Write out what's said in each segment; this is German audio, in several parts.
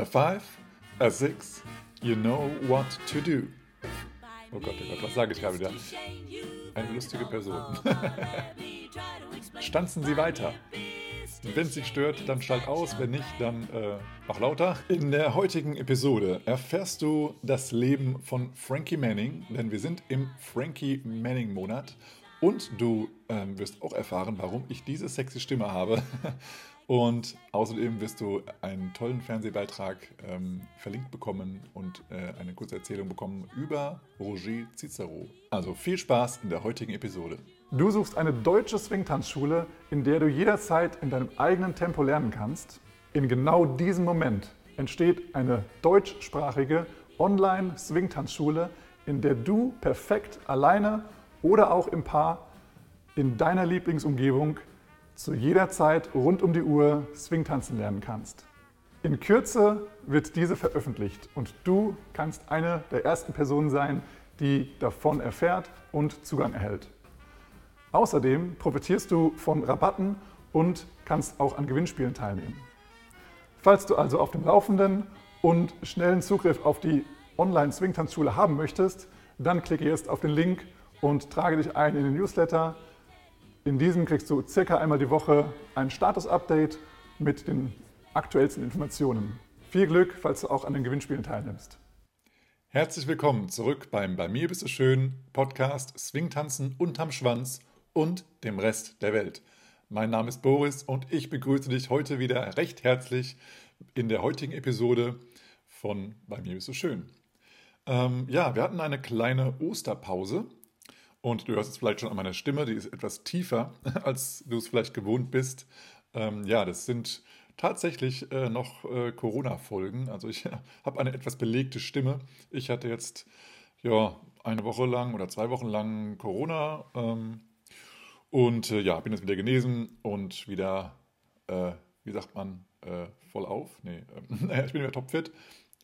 A five, a six, you know what to do. Oh Gott, oh Gott, was sage ich gerade wieder? Eine lustige Person. Stanzen Sie weiter. Wenn es dich stört, dann schalt aus. Wenn nicht, dann äh, mach lauter. In der heutigen Episode erfährst du das Leben von Frankie Manning, denn wir sind im Frankie Manning Monat. Und du ähm, wirst auch erfahren, warum ich diese sexy Stimme habe. Und außerdem wirst du einen tollen Fernsehbeitrag ähm, verlinkt bekommen und äh, eine kurze Erzählung bekommen über Roger Cicero. Also viel Spaß in der heutigen Episode. Du suchst eine deutsche Swingtanzschule, in der du jederzeit in deinem eigenen Tempo lernen kannst. In genau diesem Moment entsteht eine deutschsprachige Online-Swingtanzschule, in der du perfekt alleine oder auch im Paar in deiner Lieblingsumgebung zu jeder Zeit rund um die Uhr Swingtanzen lernen kannst. In Kürze wird diese veröffentlicht und du kannst eine der ersten Personen sein, die davon erfährt und Zugang erhält. Außerdem profitierst du von Rabatten und kannst auch an Gewinnspielen teilnehmen. Falls du also auf dem Laufenden und schnellen Zugriff auf die Online-Swingtanzschule haben möchtest, dann klicke jetzt auf den Link und trage dich ein in den Newsletter in diesem kriegst du circa einmal die Woche ein Status-Update mit den aktuellsten Informationen. Viel Glück, falls du auch an den Gewinnspielen teilnimmst. Herzlich willkommen zurück beim Bei mir bist du schön Podcast Swingtanzen unterm Schwanz und dem Rest der Welt. Mein Name ist Boris und ich begrüße dich heute wieder recht herzlich in der heutigen Episode von Bei mir bist du schön. Ähm, ja, wir hatten eine kleine Osterpause und du hörst es vielleicht schon an meiner Stimme, die ist etwas tiefer, als du es vielleicht gewohnt bist. Ähm, ja, das sind tatsächlich äh, noch äh, Corona-Folgen. Also ich habe eine etwas belegte Stimme. Ich hatte jetzt ja eine Woche lang oder zwei Wochen lang Corona ähm, und äh, ja, bin jetzt wieder genesen und wieder, äh, wie sagt man, äh, voll auf. Nee, ich bin wieder topfit.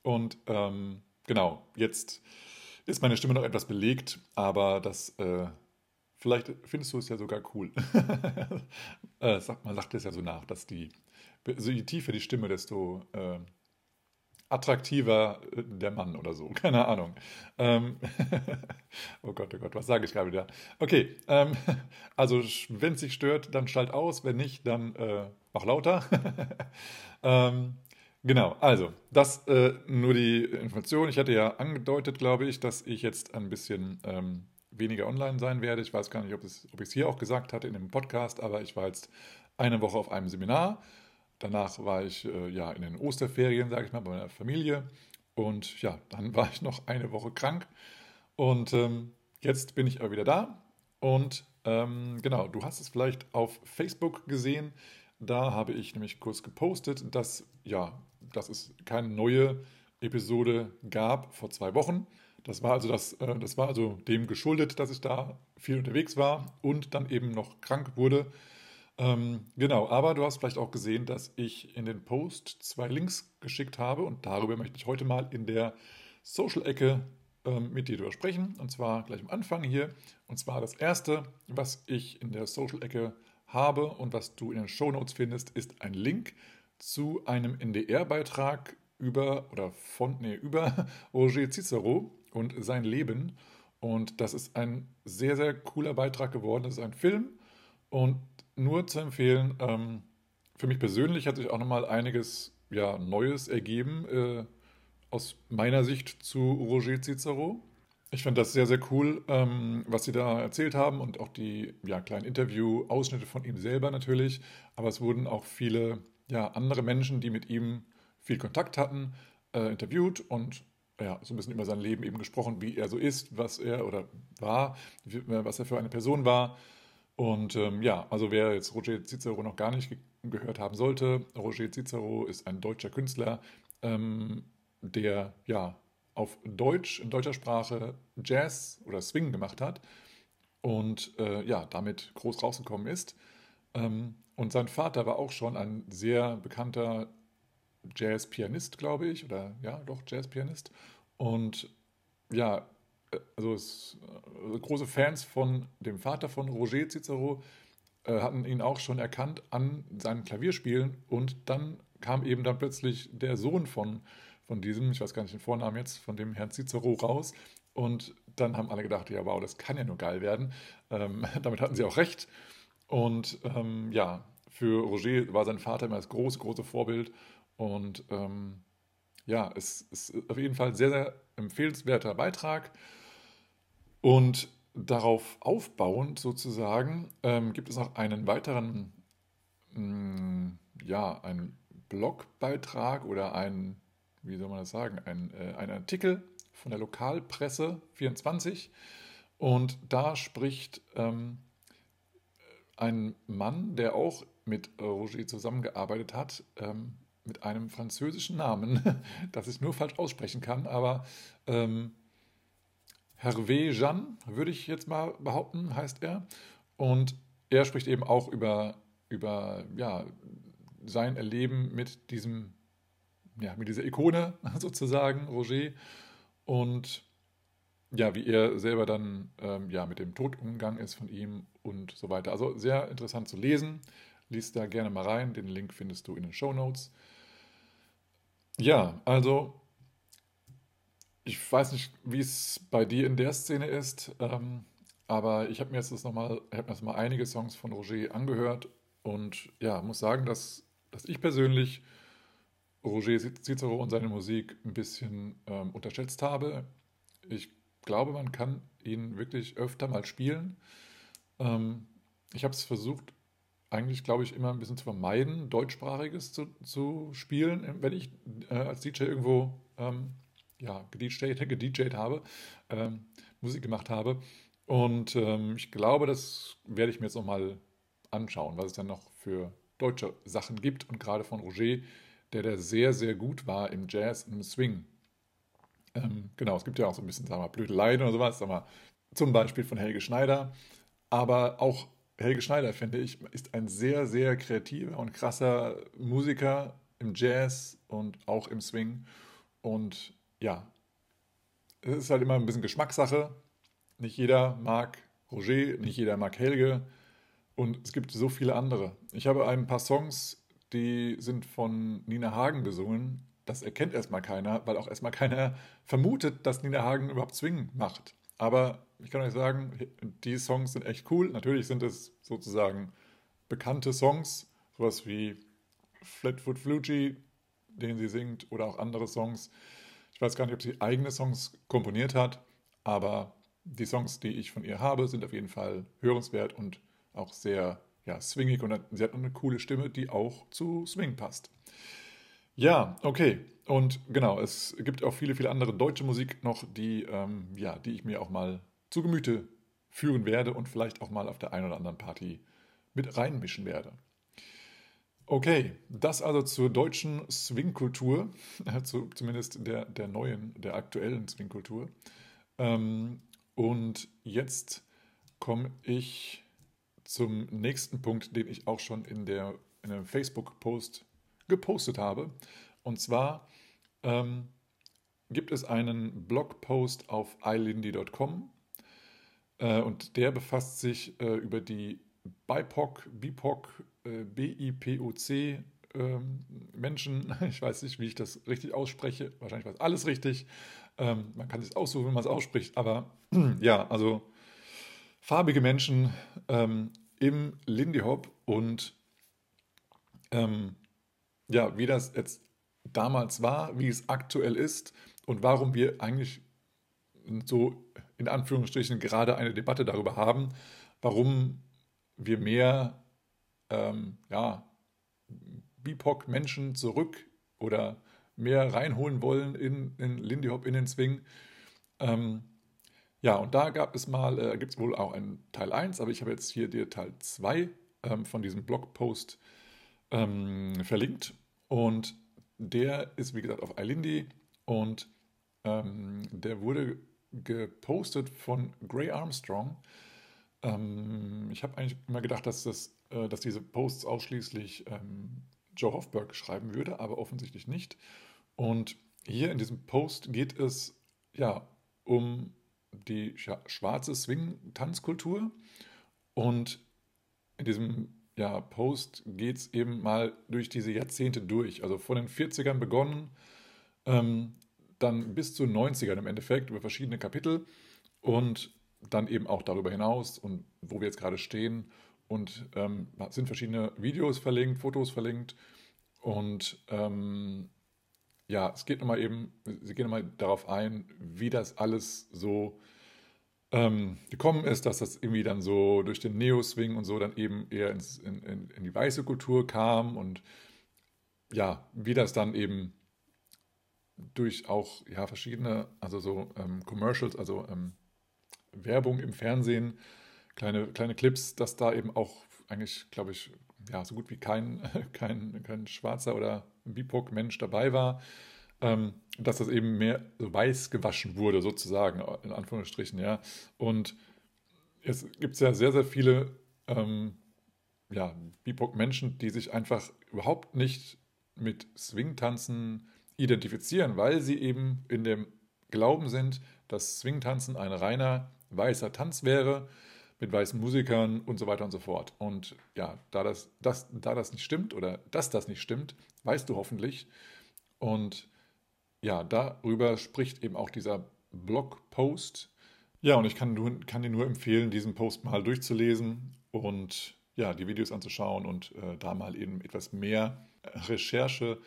Und ähm, genau, jetzt ist meine Stimme noch etwas belegt, aber das, äh, vielleicht findest du es ja sogar cool. äh, man sagt es ja so nach, dass die, also je tiefer die Stimme, desto äh, attraktiver der Mann oder so. Keine Ahnung. Ähm, oh Gott, oh Gott, was sage ich gerade wieder? Okay, ähm, also wenn es dich stört, dann schalt aus. Wenn nicht, dann äh, mach lauter. ähm, Genau, also das äh, nur die Information. Ich hatte ja angedeutet, glaube ich, dass ich jetzt ein bisschen ähm, weniger online sein werde. Ich weiß gar nicht, ob, es, ob ich es hier auch gesagt hatte in dem Podcast, aber ich war jetzt eine Woche auf einem Seminar. Danach war ich äh, ja in den Osterferien, sage ich mal, bei meiner Familie. Und ja, dann war ich noch eine Woche krank. Und ähm, jetzt bin ich aber wieder da. Und ähm, genau, du hast es vielleicht auf Facebook gesehen. Da habe ich nämlich kurz gepostet, dass ja dass es keine neue Episode gab vor zwei Wochen. Das war also das, äh, das war also dem geschuldet, dass ich da viel unterwegs war und dann eben noch krank wurde. Ähm, genau, aber du hast vielleicht auch gesehen, dass ich in den Post zwei Links geschickt habe und darüber möchte ich heute mal in der Social-Ecke ähm, mit dir drüber sprechen. Und zwar gleich am Anfang hier. Und zwar das erste, was ich in der Social-Ecke habe und was du in den Show Notes findest, ist ein Link zu einem NDR-Beitrag über oder von nee, über Roger Cicero und sein Leben. Und das ist ein sehr, sehr cooler Beitrag geworden. Das ist ein Film und nur zu empfehlen. Ähm, für mich persönlich hat sich auch nochmal einiges ja, Neues ergeben äh, aus meiner Sicht zu Roger Cicero. Ich fand das sehr, sehr cool, ähm, was Sie da erzählt haben und auch die ja, kleinen Interview-Ausschnitte von ihm selber natürlich. Aber es wurden auch viele ja, andere Menschen, die mit ihm viel Kontakt hatten, äh, interviewt und ja, so ein bisschen über sein Leben eben gesprochen, wie er so ist, was er oder war, was er für eine Person war. Und ähm, ja, also wer jetzt Roger Cicero noch gar nicht ge gehört haben sollte, Roger Cicero ist ein deutscher Künstler, ähm, der ja auf Deutsch, in deutscher Sprache Jazz oder Swing gemacht hat und äh, ja, damit groß rausgekommen ist. Ähm, und sein Vater war auch schon ein sehr bekannter Jazz-Pianist, glaube ich, oder ja, doch Jazz-Pianist. Und ja, äh, also, es, also große Fans von dem Vater von Roger Cicero äh, hatten ihn auch schon erkannt an seinen Klavierspielen und dann kam eben dann plötzlich der Sohn von, von diesem, ich weiß gar nicht den Vornamen jetzt, von dem Herrn Cicero raus. Und dann haben alle gedacht, ja, wow, das kann ja nur geil werden. Ähm, damit hatten sie auch recht. Und ähm, ja, für Roger war sein Vater immer das große, große Vorbild. Und ähm, ja, es ist auf jeden Fall sehr, sehr empfehlenswerter Beitrag. Und darauf aufbauend sozusagen ähm, gibt es noch einen weiteren, mh, mm, ja, einen Blogbeitrag oder ein, wie soll man das sagen, ein, äh, ein Artikel von der Lokalpresse 24. Und da spricht ähm, ein Mann, der auch mit Roger zusammengearbeitet hat, ähm, mit einem französischen Namen, das ich nur falsch aussprechen kann, aber ähm, Hervé Jeanne, würde ich jetzt mal behaupten, heißt er. Und er spricht eben auch über, über ja, sein Erleben mit diesem, ja, mit dieser Ikone sozusagen, Roger. Und ja, wie er selber dann ähm, ja, mit dem Tod umgegangen ist von ihm und so weiter. Also sehr interessant zu lesen. Lies da gerne mal rein. Den Link findest du in den Show Notes. Ja, also ich weiß nicht, wie es bei dir in der Szene ist, ähm, aber ich habe mir jetzt das nochmal, mal einige Songs von Roger angehört und ja, muss sagen, dass, dass ich persönlich Roger Cicero und seine Musik ein bisschen ähm, unterschätzt habe. Ich glaube, man kann ihn wirklich öfter mal spielen. Ähm, ich habe es versucht, eigentlich, glaube ich, immer ein bisschen zu vermeiden, deutschsprachiges zu, zu spielen, wenn ich äh, als DJ irgendwo ähm, ja, gedjed, gedjed habe, ähm, Musik gemacht habe. Und ähm, ich glaube, das werde ich mir jetzt nochmal anschauen, was es dann noch für deutsche Sachen gibt. Und gerade von Roger, der da sehr, sehr gut war im Jazz und im Swing. Ähm, genau, es gibt ja auch so ein bisschen, sagen wir mal, Blödeleien oder sowas, sagen wir, zum Beispiel von Helge Schneider. Aber auch Helge Schneider, finde ich, ist ein sehr, sehr kreativer und krasser Musiker im Jazz und auch im Swing. Und ja, es ist halt immer ein bisschen Geschmackssache. Nicht jeder mag Roger, nicht jeder mag Helge und es gibt so viele andere. Ich habe ein paar Songs, die sind von Nina Hagen gesungen. Das erkennt erstmal keiner, weil auch erstmal keiner vermutet, dass Nina Hagen überhaupt Swing macht. Aber ich kann euch sagen, die Songs sind echt cool. Natürlich sind es sozusagen bekannte Songs, sowas wie Flatfoot Flugie, den sie singt, oder auch andere Songs. Ich weiß gar nicht, ob sie eigene Songs komponiert hat, aber die Songs, die ich von ihr habe, sind auf jeden Fall hörenswert und auch sehr ja, swingig und sie hat eine coole Stimme, die auch zu Swing passt. Ja, okay. Und genau, es gibt auch viele, viele andere deutsche Musik noch, die, ähm, ja, die ich mir auch mal zu Gemüte führen werde und vielleicht auch mal auf der einen oder anderen Party mit reinmischen werde. Okay, das also zur deutschen Swing-Kultur, zu, zumindest der, der neuen, der aktuellen Swing-Kultur. Ähm, und jetzt komme ich zum nächsten Punkt, den ich auch schon in, der, in einem Facebook-Post gepostet habe. Und zwar ähm, gibt es einen Blogpost auf ilindy.com äh, und der befasst sich äh, über die BIPOC, BIPOC äh, BIPOC ähm, Menschen, ich weiß nicht, wie ich das richtig ausspreche, wahrscheinlich war es alles richtig, ähm, man kann es aussuchen, wenn man es ausspricht, aber ja, also farbige Menschen ähm, im Lindy Hop und ähm, ja, wie das jetzt damals war, wie es aktuell ist und warum wir eigentlich so in Anführungsstrichen gerade eine Debatte darüber haben, warum wir mehr ähm, ja, BIPOC-Menschen zurück oder mehr reinholen wollen in, in Lindy Hop, in den Swing. Ähm, ja, und da gab es mal, äh, gibt es wohl auch einen Teil 1, aber ich habe jetzt hier dir Teil 2 ähm, von diesem Blogpost ähm, verlinkt. Und der ist, wie gesagt, auf iLindy und ähm, der wurde gepostet von Gray Armstrong. Ähm, ich habe eigentlich immer gedacht, dass, das, äh, dass diese Posts ausschließlich ähm, Joe Hofberg schreiben würde, aber offensichtlich nicht. Und hier in diesem Post geht es ja um die schwarze Swing-Tanzkultur. Und in diesem ja, Post geht es eben mal durch diese Jahrzehnte durch. Also von den 40ern begonnen, ähm, dann bis zu den 90ern im Endeffekt über verschiedene Kapitel und dann eben auch darüber hinaus und wo wir jetzt gerade stehen. Und ähm, sind verschiedene Videos verlinkt, Fotos verlinkt. Und ähm, ja, es geht nochmal eben, sie gehen nochmal darauf ein, wie das alles so ähm, gekommen ist, dass das irgendwie dann so durch den Neo-Swing und so dann eben eher ins, in, in, in, die weiße Kultur kam und ja, wie das dann eben durch auch ja, verschiedene, also so ähm, Commercials, also ähm, Werbung im Fernsehen, kleine, kleine Clips, dass da eben auch eigentlich, glaube ich, ja, so gut wie kein, kein, kein schwarzer oder BIPOC-Mensch dabei war, ähm, dass das eben mehr weiß gewaschen wurde, sozusagen, in Anführungsstrichen, ja. Und es gibt ja sehr, sehr viele ähm, ja, BIPOC-Menschen, die sich einfach überhaupt nicht mit Swing-Tanzen identifizieren, weil sie eben in dem Glauben sind, dass Swing-Tanzen ein reiner weißer Tanz wäre, mit weißen Musikern und so weiter und so fort. Und ja, da das, das, da das nicht stimmt oder dass das nicht stimmt, weißt du hoffentlich. Und ja, darüber spricht eben auch dieser Blogpost. Ja, und ich kann, kann dir nur empfehlen, diesen Post mal durchzulesen und ja, die Videos anzuschauen und äh, da mal eben etwas mehr Recherche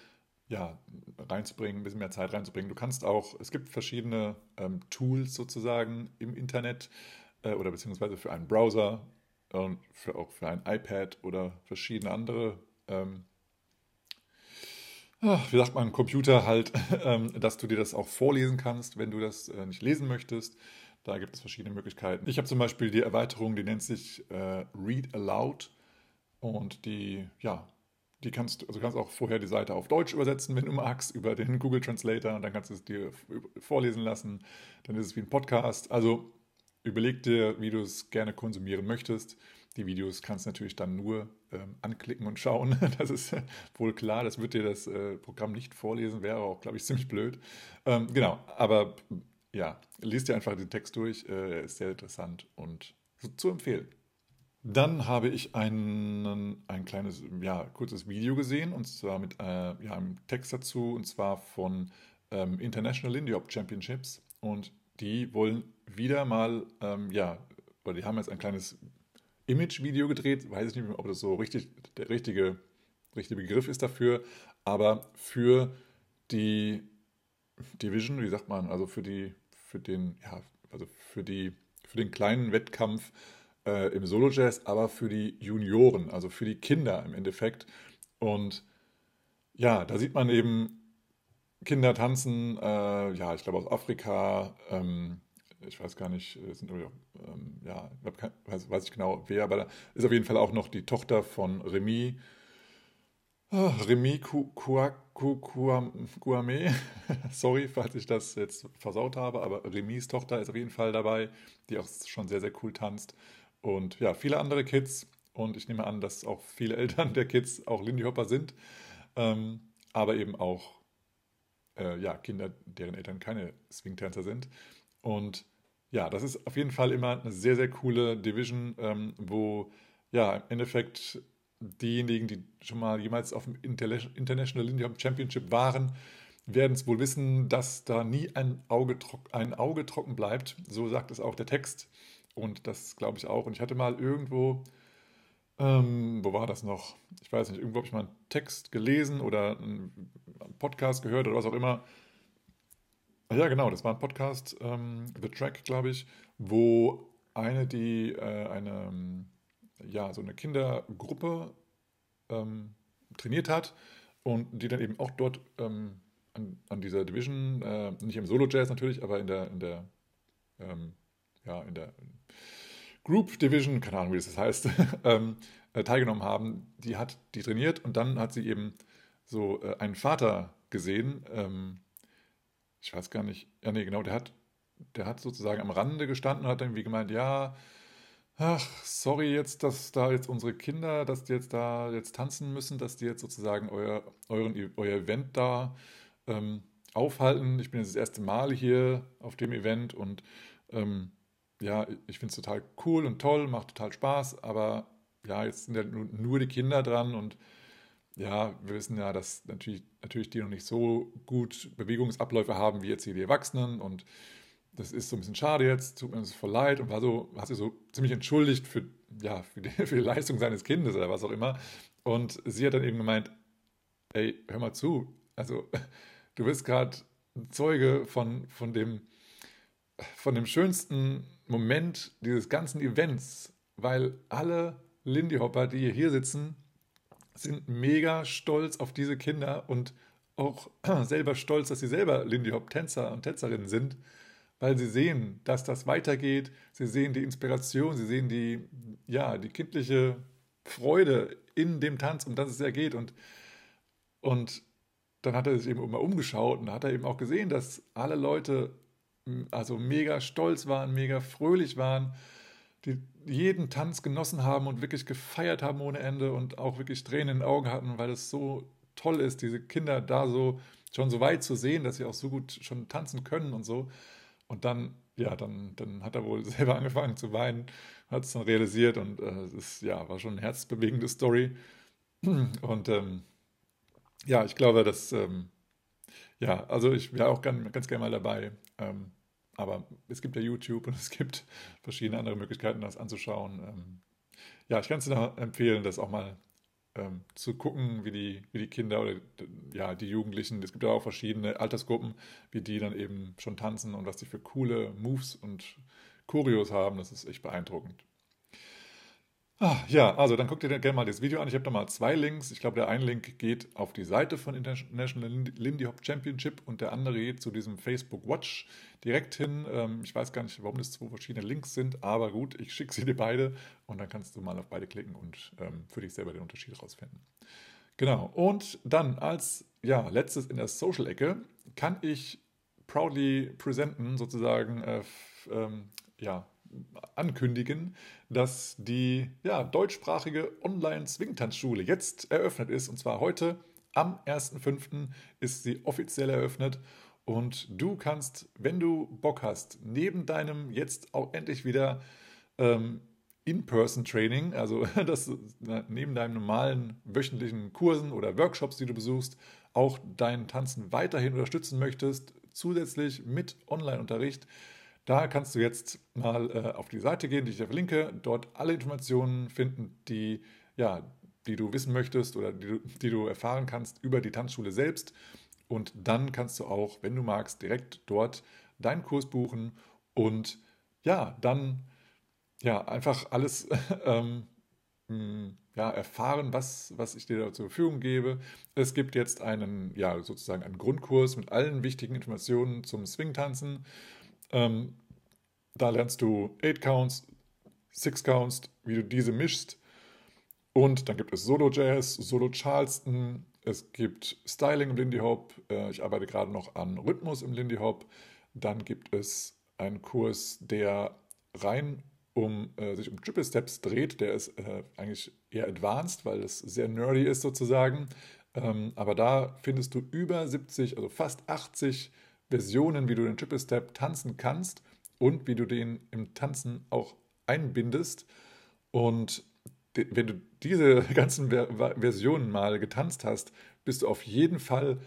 ja, reinzubringen, ein bisschen mehr Zeit reinzubringen. Du kannst auch, es gibt verschiedene ähm, Tools sozusagen im Internet äh, oder beziehungsweise für einen Browser und für, auch für ein iPad oder verschiedene andere, ähm, ach, wie sagt man, Computer halt, ähm, dass du dir das auch vorlesen kannst, wenn du das äh, nicht lesen möchtest. Da gibt es verschiedene Möglichkeiten. Ich habe zum Beispiel die Erweiterung, die nennt sich äh, Read Aloud und die, ja, die kannst, also du kannst auch vorher die Seite auf Deutsch übersetzen, wenn du magst, über den Google Translator und dann kannst du es dir vorlesen lassen. Dann ist es wie ein Podcast. Also überleg dir, wie du es gerne konsumieren möchtest. Die Videos kannst du natürlich dann nur ähm, anklicken und schauen. Das ist äh, wohl klar. Das wird dir das äh, Programm nicht vorlesen, wäre auch, glaube ich, ziemlich blöd. Ähm, genau, aber ja, liest dir einfach den Text durch. Äh, ist sehr interessant und zu empfehlen. Dann habe ich einen, ein kleines, ja, kurzes Video gesehen und zwar mit äh, ja, einem Text dazu und zwar von ähm, International Lindy Hop Championships und die wollen wieder mal, ähm, ja, oder die haben jetzt ein kleines Image-Video gedreht, weiß ich nicht, ob das so richtig der richtige, richtige Begriff ist dafür, aber für die Division, wie sagt man, also für die, für den, ja, also für die, für den kleinen Wettkampf äh, im Solo-Jazz, aber für die Junioren, also für die Kinder im Endeffekt. Und ja, da sieht man eben Kinder tanzen, äh, ja, ich glaube aus Afrika, ähm, ich weiß gar nicht, sind, ähm, ja, weiß, weiß ich genau wer, aber da ist auf jeden Fall auch noch die Tochter von Remy, Oh, Remy Kouame, sorry, falls ich das jetzt versaut habe, aber Remys Tochter ist auf jeden Fall dabei, die auch schon sehr, sehr cool tanzt. Und ja, viele andere Kids. Und ich nehme an, dass auch viele Eltern der Kids auch Lindy Hopper sind. Ähm, aber eben auch äh, ja, Kinder, deren Eltern keine Swing-Tänzer sind. Und ja, das ist auf jeden Fall immer eine sehr, sehr coole Division, ähm, wo ja im Endeffekt diejenigen, die schon mal jemals auf dem International Lindy Championship waren, werden es wohl wissen, dass da nie ein Auge, ein Auge trocken bleibt. So sagt es auch der Text. Und das glaube ich auch. Und ich hatte mal irgendwo, ähm, wo war das noch? Ich weiß nicht, irgendwo habe ich mal einen Text gelesen oder einen Podcast gehört oder was auch immer. Ja, genau, das war ein Podcast, ähm, The Track, glaube ich, wo eine, die äh, eine, ja, so eine Kindergruppe ähm, trainiert hat und die dann eben auch dort ähm, an, an, dieser Division, äh, nicht im Solo-Jazz natürlich, aber in der, in der ähm, ja, in der Group Division, keine Ahnung, wie das heißt, ähm, äh, teilgenommen haben, die hat die trainiert und dann hat sie eben so äh, einen Vater gesehen, ähm, ich weiß gar nicht, ja nee, genau, der hat, der hat sozusagen am Rande gestanden und hat irgendwie gemeint, ja, ach, sorry jetzt, dass da jetzt unsere Kinder, dass die jetzt da jetzt tanzen müssen, dass die jetzt sozusagen euer, euren, euer Event da ähm, aufhalten. Ich bin jetzt das erste Mal hier auf dem Event und ähm, ja, ich finde es total cool und toll, macht total Spaß, aber ja, jetzt sind ja nur die Kinder dran und ja, wir wissen ja, dass natürlich, natürlich die noch nicht so gut Bewegungsabläufe haben wie jetzt hier die Erwachsenen und das ist so ein bisschen schade jetzt, tut mir das voll leid und war so, hat sich so ziemlich entschuldigt für, ja, für die, für die Leistung seines Kindes oder was auch immer. Und sie hat dann eben gemeint, ey, hör mal zu, also du bist gerade Zeuge von, von, dem, von dem schönsten Moment dieses ganzen Events, weil alle Lindy Hopper, die hier sitzen, sind mega stolz auf diese Kinder und auch selber stolz, dass sie selber Lindy Hop Tänzer und Tänzerinnen sind, weil sie sehen, dass das weitergeht. Sie sehen die Inspiration, sie sehen die, ja, die kindliche Freude in dem Tanz, um das es ja geht. Und, und dann hat er sich eben mal umgeschaut und hat er eben auch gesehen, dass alle Leute also mega stolz waren, mega fröhlich waren die jeden Tanz genossen haben und wirklich gefeiert haben ohne Ende und auch wirklich Tränen in den Augen hatten, weil es so toll ist, diese Kinder da so schon so weit zu sehen, dass sie auch so gut schon tanzen können und so. Und dann, ja, dann, dann hat er wohl selber angefangen zu weinen, hat es dann realisiert und äh, es ist, ja, war schon eine herzbewegende Story. Und ähm, ja, ich glaube, dass, ähm, ja, also ich wäre auch ganz, ganz gerne mal dabei. Ähm, aber es gibt ja YouTube und es gibt verschiedene andere Möglichkeiten, das anzuschauen. Ähm, ja, ich kann es dir empfehlen, das auch mal ähm, zu gucken, wie die, wie die Kinder oder ja, die Jugendlichen, es gibt ja auch verschiedene Altersgruppen, wie die dann eben schon tanzen und was die für coole Moves und Choreos haben. Das ist echt beeindruckend. Ah, ja, also dann guckt ihr gerne mal das Video an. Ich habe da mal zwei Links. Ich glaube, der eine Link geht auf die Seite von International Lindy Hop Championship und der andere geht zu diesem Facebook Watch direkt hin. Ähm, ich weiß gar nicht, warum das zwei verschiedene Links sind, aber gut, ich schicke sie dir beide und dann kannst du mal auf beide klicken und ähm, für dich selber den Unterschied rausfinden. Genau, und dann als ja, letztes in der Social-Ecke kann ich proudly presenten, sozusagen, äh, ähm, ja, ankündigen, dass die ja, deutschsprachige Online-Swingtanzschule jetzt eröffnet ist. Und zwar heute am 1.5. ist sie offiziell eröffnet. Und du kannst, wenn du Bock hast, neben deinem jetzt auch endlich wieder ähm, In-Person-Training, also das, neben deinen normalen wöchentlichen Kursen oder Workshops, die du besuchst, auch dein Tanzen weiterhin unterstützen möchtest, zusätzlich mit Online-Unterricht, da kannst du jetzt mal äh, auf die Seite gehen, die ich dir verlinke, dort alle Informationen finden, die, ja, die du wissen möchtest oder die du, die du erfahren kannst über die Tanzschule selbst. Und dann kannst du auch, wenn du magst, direkt dort deinen Kurs buchen und ja, dann ja, einfach alles ähm, hm, ja, erfahren, was, was ich dir da zur Verfügung gebe. Es gibt jetzt einen, ja, sozusagen einen Grundkurs mit allen wichtigen Informationen zum Swing-Tanzen. Ähm, da lernst du 8 Counts, 6 Counts, wie du diese mischst. Und dann gibt es Solo Jazz, Solo Charleston, es gibt Styling im Lindy Hop. Äh, ich arbeite gerade noch an Rhythmus im Lindy Hop. Dann gibt es einen Kurs, der rein um äh, sich um Triple Steps dreht. Der ist äh, eigentlich eher advanced, weil es sehr nerdy ist sozusagen. Ähm, aber da findest du über 70, also fast 80 Versionen, wie du den Triple Step tanzen kannst und wie du den im Tanzen auch einbindest. Und wenn du diese ganzen Versionen mal getanzt hast, bist du auf jeden Fall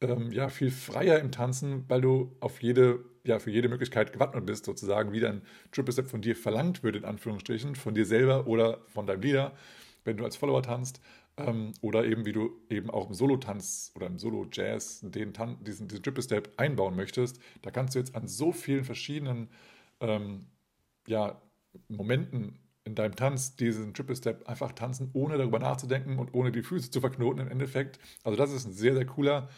ähm, ja, viel freier im Tanzen, weil du auf jede, ja, für jede Möglichkeit gewappnet bist, sozusagen, wie dein Triple Step von dir verlangt wird, in Anführungsstrichen, von dir selber oder von deinem Leader, wenn du als Follower tanzt. Ähm, oder eben, wie du eben auch im Solo-Tanz oder im Solo-Jazz den Tan diesen, diesen Triple-Step einbauen möchtest. Da kannst du jetzt an so vielen verschiedenen ähm, ja, Momenten in deinem Tanz diesen Triple Step einfach tanzen, ohne darüber nachzudenken und ohne die Füße zu verknoten im Endeffekt. Also das ist ein sehr, sehr cooler,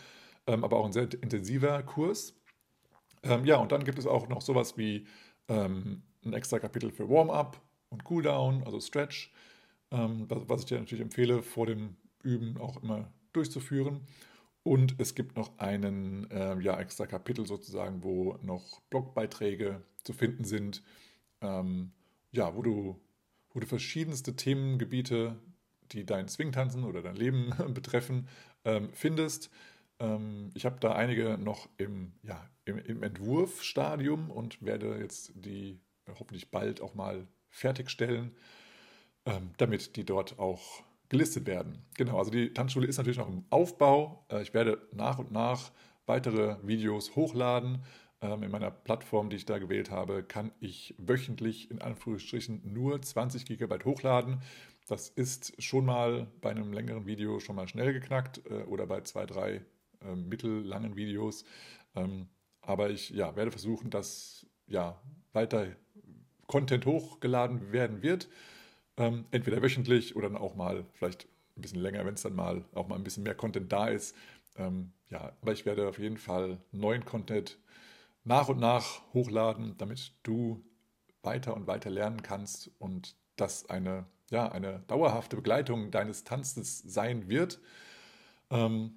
ähm, aber auch ein sehr intensiver Kurs. Ähm, ja, und dann gibt es auch noch sowas wie ähm, ein extra Kapitel für Warm-up und Cooldown, also Stretch ähm, was ich dir natürlich empfehle, vor dem Üben auch immer durchzuführen. Und es gibt noch einen äh, ja, extra Kapitel sozusagen, wo noch Blogbeiträge zu finden sind, ähm, ja, wo du, wo du verschiedenste Themengebiete, die dein Swingtanzen oder dein Leben betreffen, ähm, findest. Ähm, ich habe da einige noch im, ja, im, im Entwurfstadium und werde jetzt die hoffentlich bald auch mal fertigstellen. Ähm, damit die dort auch gelistet werden. Genau, also die Tanzschule ist natürlich noch im Aufbau. Äh, ich werde nach und nach weitere Videos hochladen. Ähm, in meiner Plattform, die ich da gewählt habe, kann ich wöchentlich in Anführungsstrichen nur 20 GB hochladen. Das ist schon mal bei einem längeren Video schon mal schnell geknackt äh, oder bei zwei, drei äh, mittellangen Videos. Ähm, aber ich ja, werde versuchen, dass ja, weiter Content hochgeladen werden wird. Ähm, entweder wöchentlich oder dann auch mal vielleicht ein bisschen länger, wenn es dann mal auch mal ein bisschen mehr Content da ist. Ähm, ja, aber ich werde auf jeden Fall neuen Content nach und nach hochladen, damit du weiter und weiter lernen kannst und das eine, ja, eine dauerhafte Begleitung deines Tanzes sein wird. Ähm,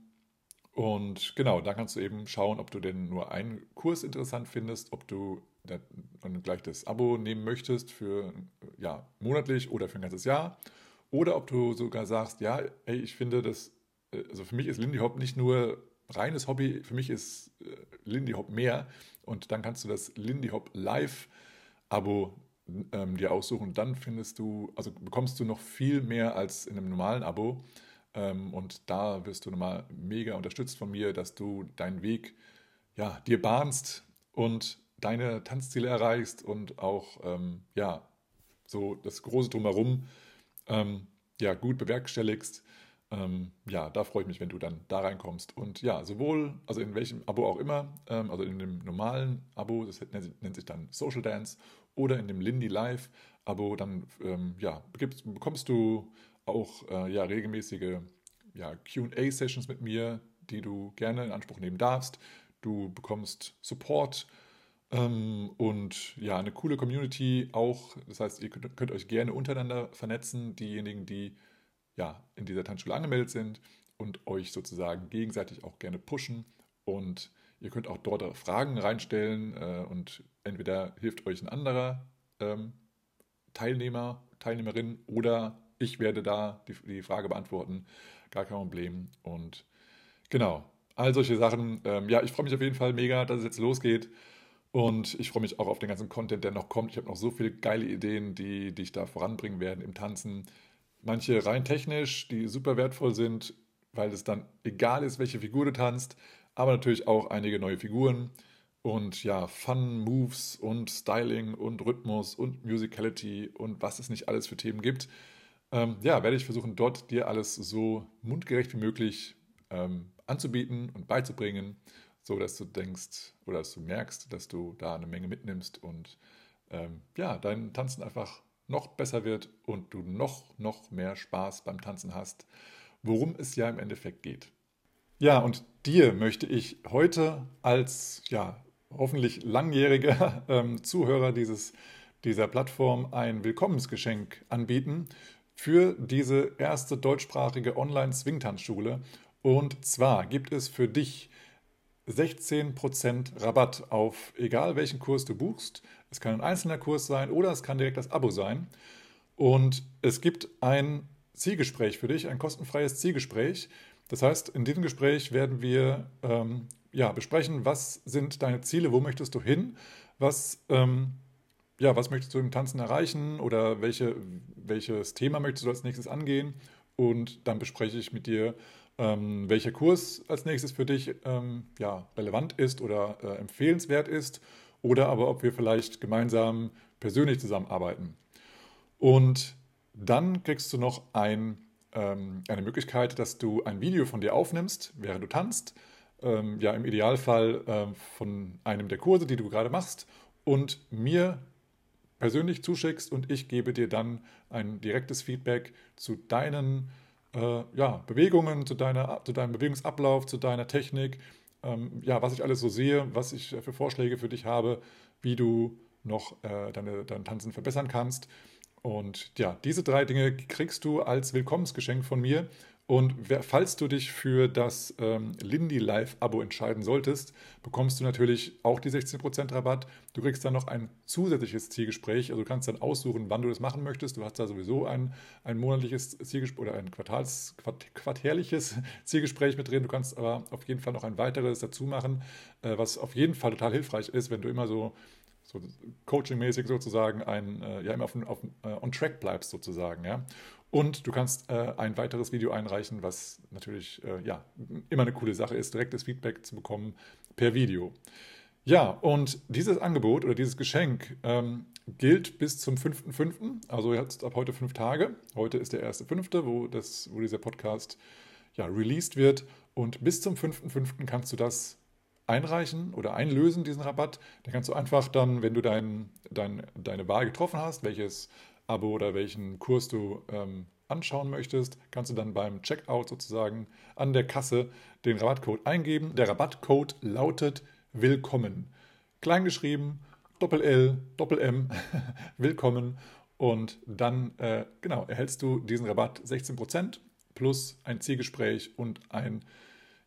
und genau, da kannst du eben schauen, ob du denn nur einen Kurs interessant findest, ob du dann gleich das Abo nehmen möchtest für ja, monatlich oder für ein ganzes Jahr. Oder ob du sogar sagst, ja, ey, ich finde das, äh, also für mich ist Lindy Hop nicht nur reines Hobby, für mich ist äh, Lindy Hop mehr. Und dann kannst du das Lindy Hop Live Abo ähm, dir aussuchen. Dann findest du, also bekommst du noch viel mehr als in einem normalen Abo. Ähm, und da wirst du nochmal mega unterstützt von mir, dass du deinen Weg ja, dir bahnst und deine Tanzziele erreichst und auch ähm, ja, so das große Drumherum ähm, ja, gut bewerkstelligst. Ähm, ja, da freue ich mich, wenn du dann da reinkommst. Und ja, sowohl, also in welchem Abo auch immer, ähm, also in dem normalen Abo, das nennt sich dann Social Dance, oder in dem Lindy Live Abo, dann ähm, ja, bekommst du auch äh, ja, regelmäßige ja, QA-Sessions mit mir, die du gerne in Anspruch nehmen darfst. Du bekommst Support und ja, eine coole Community auch. Das heißt, ihr könnt, könnt, euch gerne untereinander vernetzen, diejenigen, die ja in dieser Tanzschule angemeldet sind und euch sozusagen gegenseitig auch gerne pushen. Und ihr könnt auch dort Fragen reinstellen äh, und entweder hilft euch ein anderer ähm, Teilnehmer, Teilnehmerin oder ich werde da die, die, Frage beantworten. Gar kein Problem. Und genau, all solche Sachen. Ähm, ja, ich freue mich auf jeden Fall mega, dass es jetzt losgeht. Und ich freue mich auch auf den ganzen Content, der noch kommt. Ich habe noch so viele geile Ideen, die, die ich da voranbringen werde im Tanzen. Manche rein technisch, die super wertvoll sind, weil es dann egal ist, welche Figur du tanzt. Aber natürlich auch einige neue Figuren. Und ja, Fun, Moves und Styling und Rhythmus und Musicality und was es nicht alles für Themen gibt. Ähm, ja, werde ich versuchen, dort dir alles so mundgerecht wie möglich ähm, anzubieten und beizubringen so dass du denkst oder dass du merkst, dass du da eine Menge mitnimmst und ähm, ja, dein Tanzen einfach noch besser wird und du noch, noch mehr Spaß beim Tanzen hast, worum es ja im Endeffekt geht. Ja, und dir möchte ich heute als ja, hoffentlich langjähriger ähm, Zuhörer dieses, dieser Plattform ein Willkommensgeschenk anbieten für diese erste deutschsprachige Online-Swingtanzschule. Und zwar gibt es für dich 16% Rabatt auf egal welchen Kurs du buchst. Es kann ein einzelner Kurs sein oder es kann direkt das Abo sein. Und es gibt ein Zielgespräch für dich, ein kostenfreies Zielgespräch. Das heißt, in diesem Gespräch werden wir ähm, ja, besprechen, was sind deine Ziele, wo möchtest du hin, was, ähm, ja, was möchtest du im Tanzen erreichen oder welche, welches Thema möchtest du als nächstes angehen. Und dann bespreche ich mit dir, ähm, welcher Kurs als nächstes für dich ähm, ja, relevant ist oder äh, empfehlenswert ist oder aber ob wir vielleicht gemeinsam persönlich zusammenarbeiten. Und dann kriegst du noch ein, ähm, eine Möglichkeit, dass du ein Video von dir aufnimmst, während du tanzt. Ähm, ja, im Idealfall äh, von einem der Kurse, die du gerade machst und mir persönlich zuschickst und ich gebe dir dann ein direktes Feedback zu deinen äh, ja, Bewegungen, zu, deiner, zu deinem Bewegungsablauf, zu deiner Technik, ähm, ja, was ich alles so sehe, was ich für Vorschläge für dich habe, wie du noch äh, deine, dein Tanzen verbessern kannst. Und ja, diese drei Dinge kriegst du als Willkommensgeschenk von mir. Und falls du dich für das ähm, Lindy Live Abo entscheiden solltest, bekommst du natürlich auch die 16% Rabatt. Du kriegst dann noch ein zusätzliches Zielgespräch. Also du kannst dann aussuchen, wann du das machen möchtest. Du hast da sowieso ein, ein monatliches Zielgespräch oder ein Quartals, quartärliches Zielgespräch mit drin. Du kannst aber auf jeden Fall noch ein weiteres dazu machen, äh, was auf jeden Fall total hilfreich ist, wenn du immer so so coachingmäßig sozusagen ein, äh, ja, immer auf, auf äh, on track bleibst sozusagen, ja. Und du kannst äh, ein weiteres Video einreichen, was natürlich äh, ja, immer eine coole Sache ist, direktes Feedback zu bekommen per Video. Ja, und dieses Angebot oder dieses Geschenk ähm, gilt bis zum 5.5., also jetzt ab heute fünf Tage. Heute ist der 1.5., wo, wo dieser Podcast ja, released wird. Und bis zum 5.5. kannst du das einreichen oder einlösen, diesen Rabatt. Da kannst du einfach dann, wenn du dein, dein, deine Wahl getroffen hast, welches Abo oder welchen Kurs du ähm, anschauen möchtest, kannst du dann beim Checkout sozusagen an der Kasse den Rabattcode eingeben. Der Rabattcode lautet Willkommen. Kleingeschrieben, Doppel L, Doppel M, Willkommen. Und dann, äh, genau, erhältst du diesen Rabatt 16% plus ein Zielgespräch und ein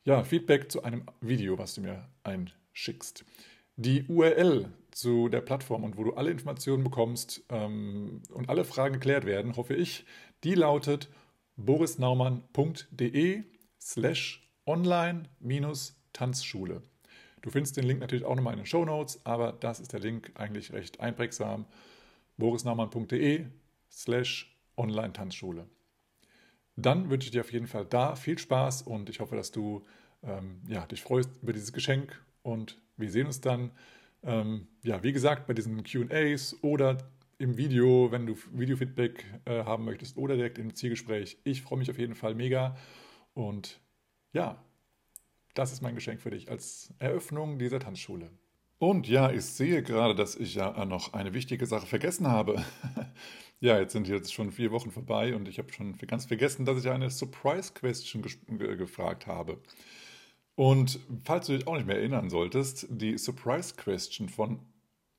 ja, Feedback zu einem Video, was du mir einschickst. Die URL zu der Plattform und wo du alle Informationen bekommst ähm, und alle Fragen geklärt werden, hoffe ich, die lautet borisnaumann.de slash online-tanzschule. Du findest den Link natürlich auch nochmal in den Show Notes, aber das ist der Link eigentlich recht einprägsam. borisnaumann.de slash online-tanzschule dann wünsche ich dir auf jeden Fall da viel Spaß und ich hoffe, dass du ähm, ja, dich freust über dieses Geschenk und wir sehen uns dann, ähm, ja, wie gesagt, bei diesen QAs oder im Video, wenn du Videofeedback äh, haben möchtest oder direkt im Zielgespräch. Ich freue mich auf jeden Fall mega und ja, das ist mein Geschenk für dich als Eröffnung dieser Tanzschule. Und ja, ich sehe gerade, dass ich ja noch eine wichtige Sache vergessen habe. ja, jetzt sind jetzt schon vier Wochen vorbei und ich habe schon ganz vergessen, dass ich eine Surprise Question gefragt habe. Und falls du dich auch nicht mehr erinnern solltest, die Surprise Question von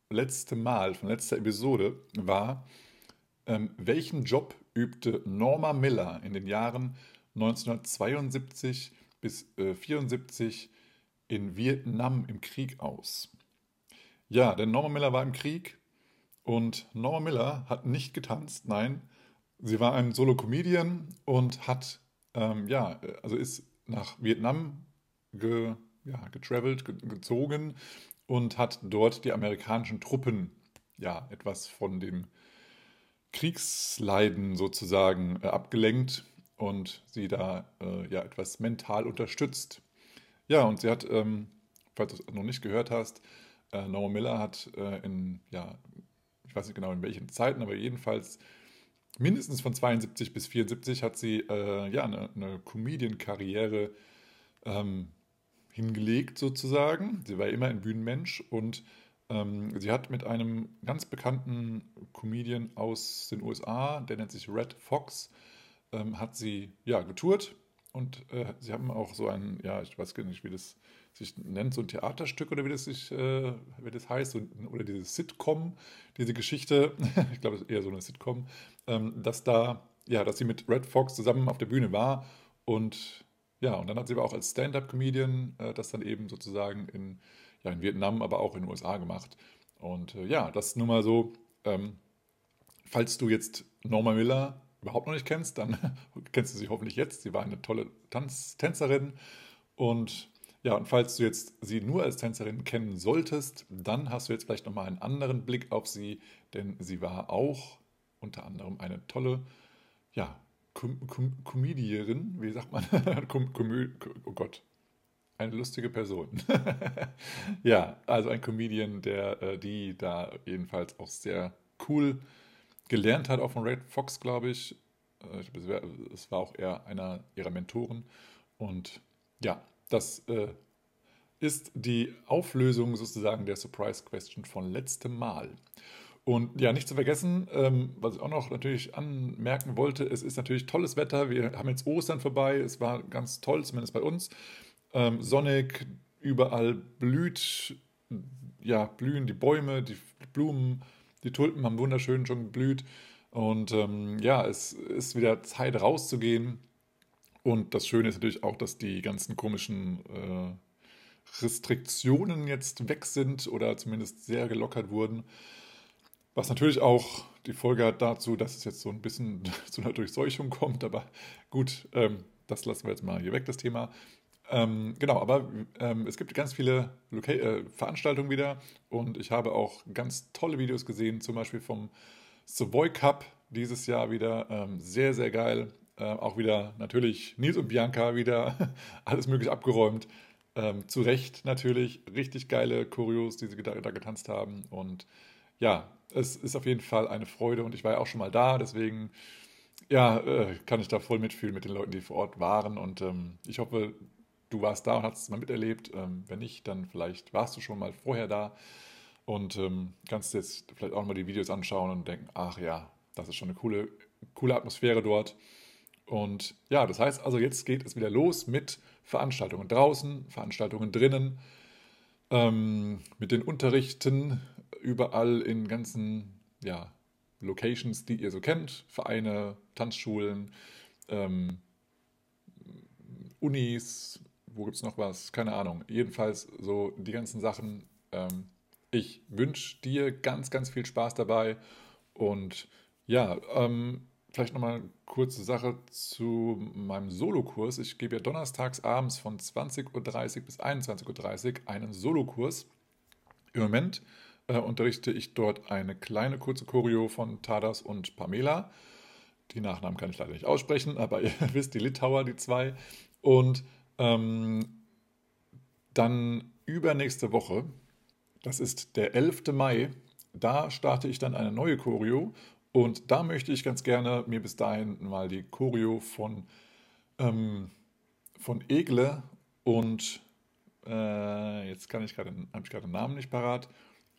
letztem Mal, von letzter Episode war, ähm, welchen Job übte Norma Miller in den Jahren 1972 bis äh, in Vietnam im Krieg aus? Ja, denn Norma Miller war im Krieg und Norma Miller hat nicht getanzt, nein, sie war ein Solo-Comedian und hat, ähm, ja, also ist nach Vietnam ge, ja, getravelt, ge, gezogen und hat dort die amerikanischen Truppen, ja, etwas von dem Kriegsleiden sozusagen äh, abgelenkt und sie da äh, ja etwas mental unterstützt. Ja, und sie hat, ähm, falls du es noch nicht gehört hast, äh, Norman Miller hat äh, in, ja, weiß nicht genau in welchen Zeiten, aber jedenfalls mindestens von 72 bis 74 hat sie äh, ja, eine, eine Comedian-Karriere ähm, hingelegt sozusagen. Sie war immer ein Bühnenmensch und ähm, sie hat mit einem ganz bekannten Comedian aus den USA, der nennt sich Red Fox, ähm, hat sie ja getourt und äh, sie haben auch so ein, ja, ich weiß gar nicht, wie das sich nennt, so ein Theaterstück oder wie das, sich, äh, wie das heißt, so, oder dieses Sitcom, diese Geschichte, ich glaube, es ist eher so eine Sitcom, ähm, dass da, ja, dass sie mit Red Fox zusammen auf der Bühne war und ja, und dann hat sie aber auch als Stand-up-Comedian äh, das dann eben sozusagen in, ja, in Vietnam, aber auch in den USA gemacht. Und äh, ja, das nur mal so, ähm, falls du jetzt Norma Miller überhaupt noch nicht kennst, dann kennst du sie hoffentlich jetzt. Sie war eine tolle Tanz Tänzerin und ja, und falls du jetzt sie nur als Tänzerin kennen solltest, dann hast du jetzt vielleicht nochmal einen anderen Blick auf sie, denn sie war auch unter anderem eine tolle, ja, Com Com wie sagt man? Com Com oh Gott, eine lustige Person. ja, also ein Comedian, der äh, die da jedenfalls auch sehr cool gelernt hat, auch von Red Fox, glaube ich. Äh, es war auch eher einer ihrer Mentoren. Und ja, das äh, ist die Auflösung sozusagen der Surprise Question von letztem Mal. Und ja, nicht zu vergessen, ähm, was ich auch noch natürlich anmerken wollte, es ist natürlich tolles Wetter. Wir haben jetzt Ostern vorbei. Es war ganz toll, zumindest bei uns. Ähm, sonnig, überall blüht, ja, blühen die Bäume, die Blumen, die Tulpen haben wunderschön schon geblüht. Und ähm, ja, es ist wieder Zeit rauszugehen. Und das Schöne ist natürlich auch, dass die ganzen komischen äh, Restriktionen jetzt weg sind oder zumindest sehr gelockert wurden. Was natürlich auch die Folge hat dazu, dass es jetzt so ein bisschen zu einer Durchseuchung kommt. Aber gut, ähm, das lassen wir jetzt mal hier weg, das Thema. Ähm, genau, aber ähm, es gibt ganz viele Loca äh, Veranstaltungen wieder und ich habe auch ganz tolle Videos gesehen, zum Beispiel vom Savoy Cup dieses Jahr wieder. Ähm, sehr, sehr geil. Äh, auch wieder natürlich Nils und Bianca wieder alles möglich abgeräumt. Ähm, zu Recht natürlich. Richtig geile Choreos, die sie da, da getanzt haben. Und ja, es ist auf jeden Fall eine Freude und ich war ja auch schon mal da, deswegen ja, äh, kann ich da voll mitfühlen mit den Leuten, die vor Ort waren. Und ähm, ich hoffe, du warst da und hast es mal miterlebt. Ähm, wenn nicht, dann vielleicht warst du schon mal vorher da und ähm, kannst jetzt vielleicht auch mal die Videos anschauen und denken, ach ja, das ist schon eine coole, coole Atmosphäre dort. Und ja, das heißt also, jetzt geht es wieder los mit Veranstaltungen draußen, Veranstaltungen drinnen, ähm, mit den Unterrichten überall in ganzen ja, Locations, die ihr so kennt, Vereine, Tanzschulen, ähm, Unis, wo gibt es noch was? Keine Ahnung. Jedenfalls so die ganzen Sachen. Ähm, ich wünsche dir ganz, ganz viel Spaß dabei und ja, ähm, vielleicht nochmal eine kurze Sache zu meinem Solokurs. Ich gebe ja donnerstags abends von 20.30 Uhr bis 21.30 Uhr einen Solokurs. Im Moment äh, unterrichte ich dort eine kleine kurze Choreo von Tadas und Pamela. Die Nachnamen kann ich leider nicht aussprechen, aber ihr wisst, die Litauer, die zwei. Und ähm, dann übernächste Woche, das ist der 11. Mai, da starte ich dann eine neue Choreo und da möchte ich ganz gerne mir bis dahin mal die Choreo von, ähm, von Egle und äh, jetzt kann ich gerade, habe ich gerade den Namen nicht parat.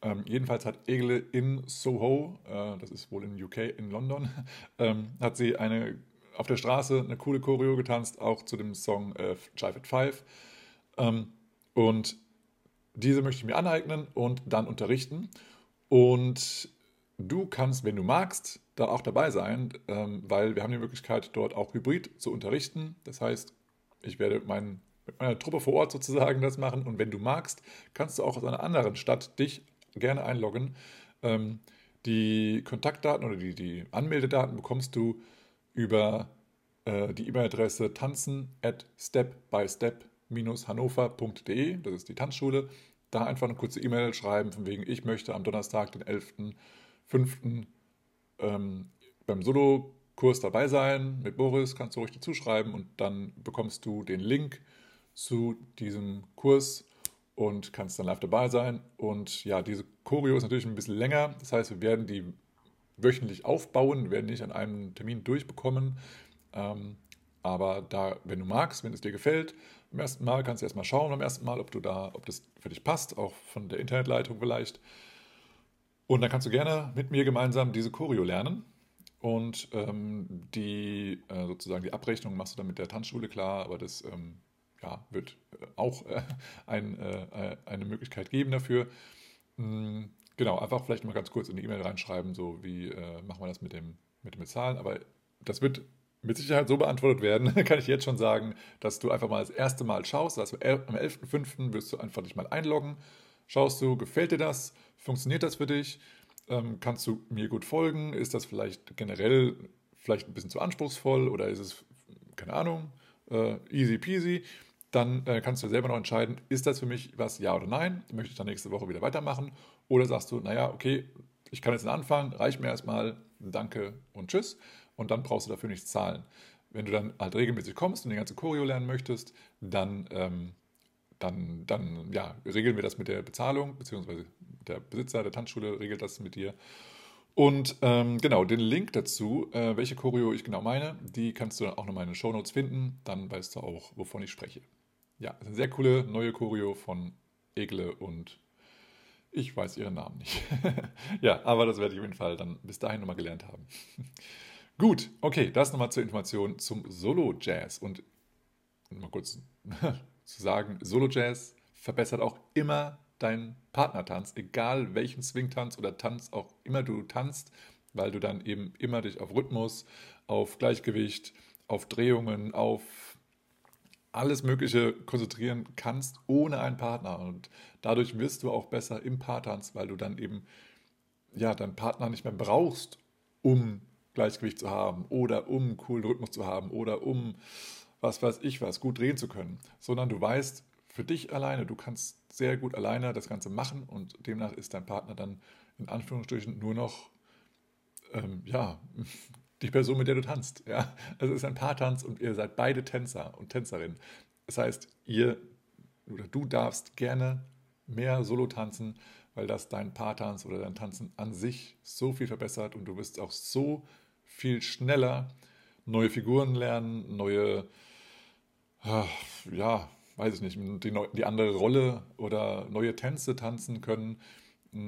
Ähm, jedenfalls hat Egle in Soho, äh, das ist wohl in UK, in London, ähm, hat sie eine auf der Straße eine coole Choreo getanzt, auch zu dem Song äh, Jive at Five. Ähm, und diese möchte ich mir aneignen und dann unterrichten. Und Du kannst, wenn du magst, da auch dabei sein, ähm, weil wir haben die Möglichkeit, dort auch hybrid zu unterrichten. Das heißt, ich werde mein, mit meiner Truppe vor Ort sozusagen das machen und wenn du magst, kannst du auch aus einer anderen Stadt dich gerne einloggen. Ähm, die Kontaktdaten oder die, die Anmeldedaten bekommst du über äh, die E-Mail-Adresse tanzen at stepbystep-hannover.de, das ist die Tanzschule. Da einfach eine kurze E-Mail schreiben, von wegen, ich möchte am Donnerstag, den 11 fünften ähm, beim Solo-Kurs dabei sein mit Boris, kannst du ruhig dazu schreiben und dann bekommst du den Link zu diesem Kurs und kannst dann live dabei sein. Und ja, diese Choreo ist natürlich ein bisschen länger, das heißt, wir werden die wöchentlich aufbauen, werden nicht an einem Termin durchbekommen. Ähm, aber da, wenn du magst, wenn es dir gefällt, beim ersten Mal kannst du erstmal schauen, beim ersten Mal, ob du da, ob das für dich passt, auch von der Internetleitung vielleicht. Und dann kannst du gerne mit mir gemeinsam diese Choreo lernen. Und ähm, die äh, sozusagen die Abrechnung machst du dann mit der Tanzschule klar, aber das ähm, ja, wird äh, auch äh, ein, äh, eine Möglichkeit geben dafür. Mhm, genau, einfach vielleicht mal ganz kurz in die E-Mail reinschreiben, so wie äh, machen wir das mit dem, mit dem Bezahlen. Aber das wird mit Sicherheit so beantwortet werden, kann ich jetzt schon sagen, dass du einfach mal das erste Mal schaust. Also am 11.05. wirst du einfach dich mal einloggen Schaust du, gefällt dir das? Funktioniert das für dich? Ähm, kannst du mir gut folgen? Ist das vielleicht generell vielleicht ein bisschen zu anspruchsvoll oder ist es, keine Ahnung, äh, easy peasy? Dann äh, kannst du selber noch entscheiden, ist das für mich was, ja oder nein? Möchte ich dann nächste Woche wieder weitermachen? Oder sagst du, naja, okay, ich kann jetzt anfangen, reicht mir erstmal, danke und tschüss. Und dann brauchst du dafür nichts zahlen. Wenn du dann halt regelmäßig kommst und die ganze Choreo lernen möchtest, dann ähm, dann, dann ja, regeln wir das mit der Bezahlung, beziehungsweise der Besitzer der Tanzschule regelt das mit dir. Und ähm, genau, den Link dazu, äh, welche Choreo ich genau meine, die kannst du dann auch nochmal in den Show Notes finden. Dann weißt du auch, wovon ich spreche. Ja, ist eine sehr coole neue Choreo von Egle und ich weiß ihren Namen nicht. ja, aber das werde ich auf jeden Fall dann bis dahin nochmal gelernt haben. Gut, okay, das nochmal zur Information zum Solo-Jazz. Und mal kurz zu sagen, Solo-Jazz verbessert auch immer deinen Partnertanz, egal welchen Swing-Tanz oder Tanz auch immer du tanzt, weil du dann eben immer dich auf Rhythmus, auf Gleichgewicht, auf Drehungen, auf alles Mögliche konzentrieren kannst ohne einen Partner. Und dadurch wirst du auch besser im Paartanz, weil du dann eben ja, deinen Partner nicht mehr brauchst, um Gleichgewicht zu haben oder um coolen Rhythmus zu haben oder um was weiß ich was, gut drehen zu können, sondern du weißt für dich alleine, du kannst sehr gut alleine das Ganze machen und demnach ist dein Partner dann in Anführungsstrichen nur noch, ähm, ja, die Person, mit der du tanzt. Ja? Also es ist ein Paartanz und ihr seid beide Tänzer und Tänzerinnen. Das heißt, ihr oder du darfst gerne mehr Solo tanzen, weil das dein Paartanz oder dein Tanzen an sich so viel verbessert und du wirst auch so viel schneller neue Figuren lernen, neue, ja, weiß ich nicht, die, die andere Rolle oder neue Tänze tanzen können.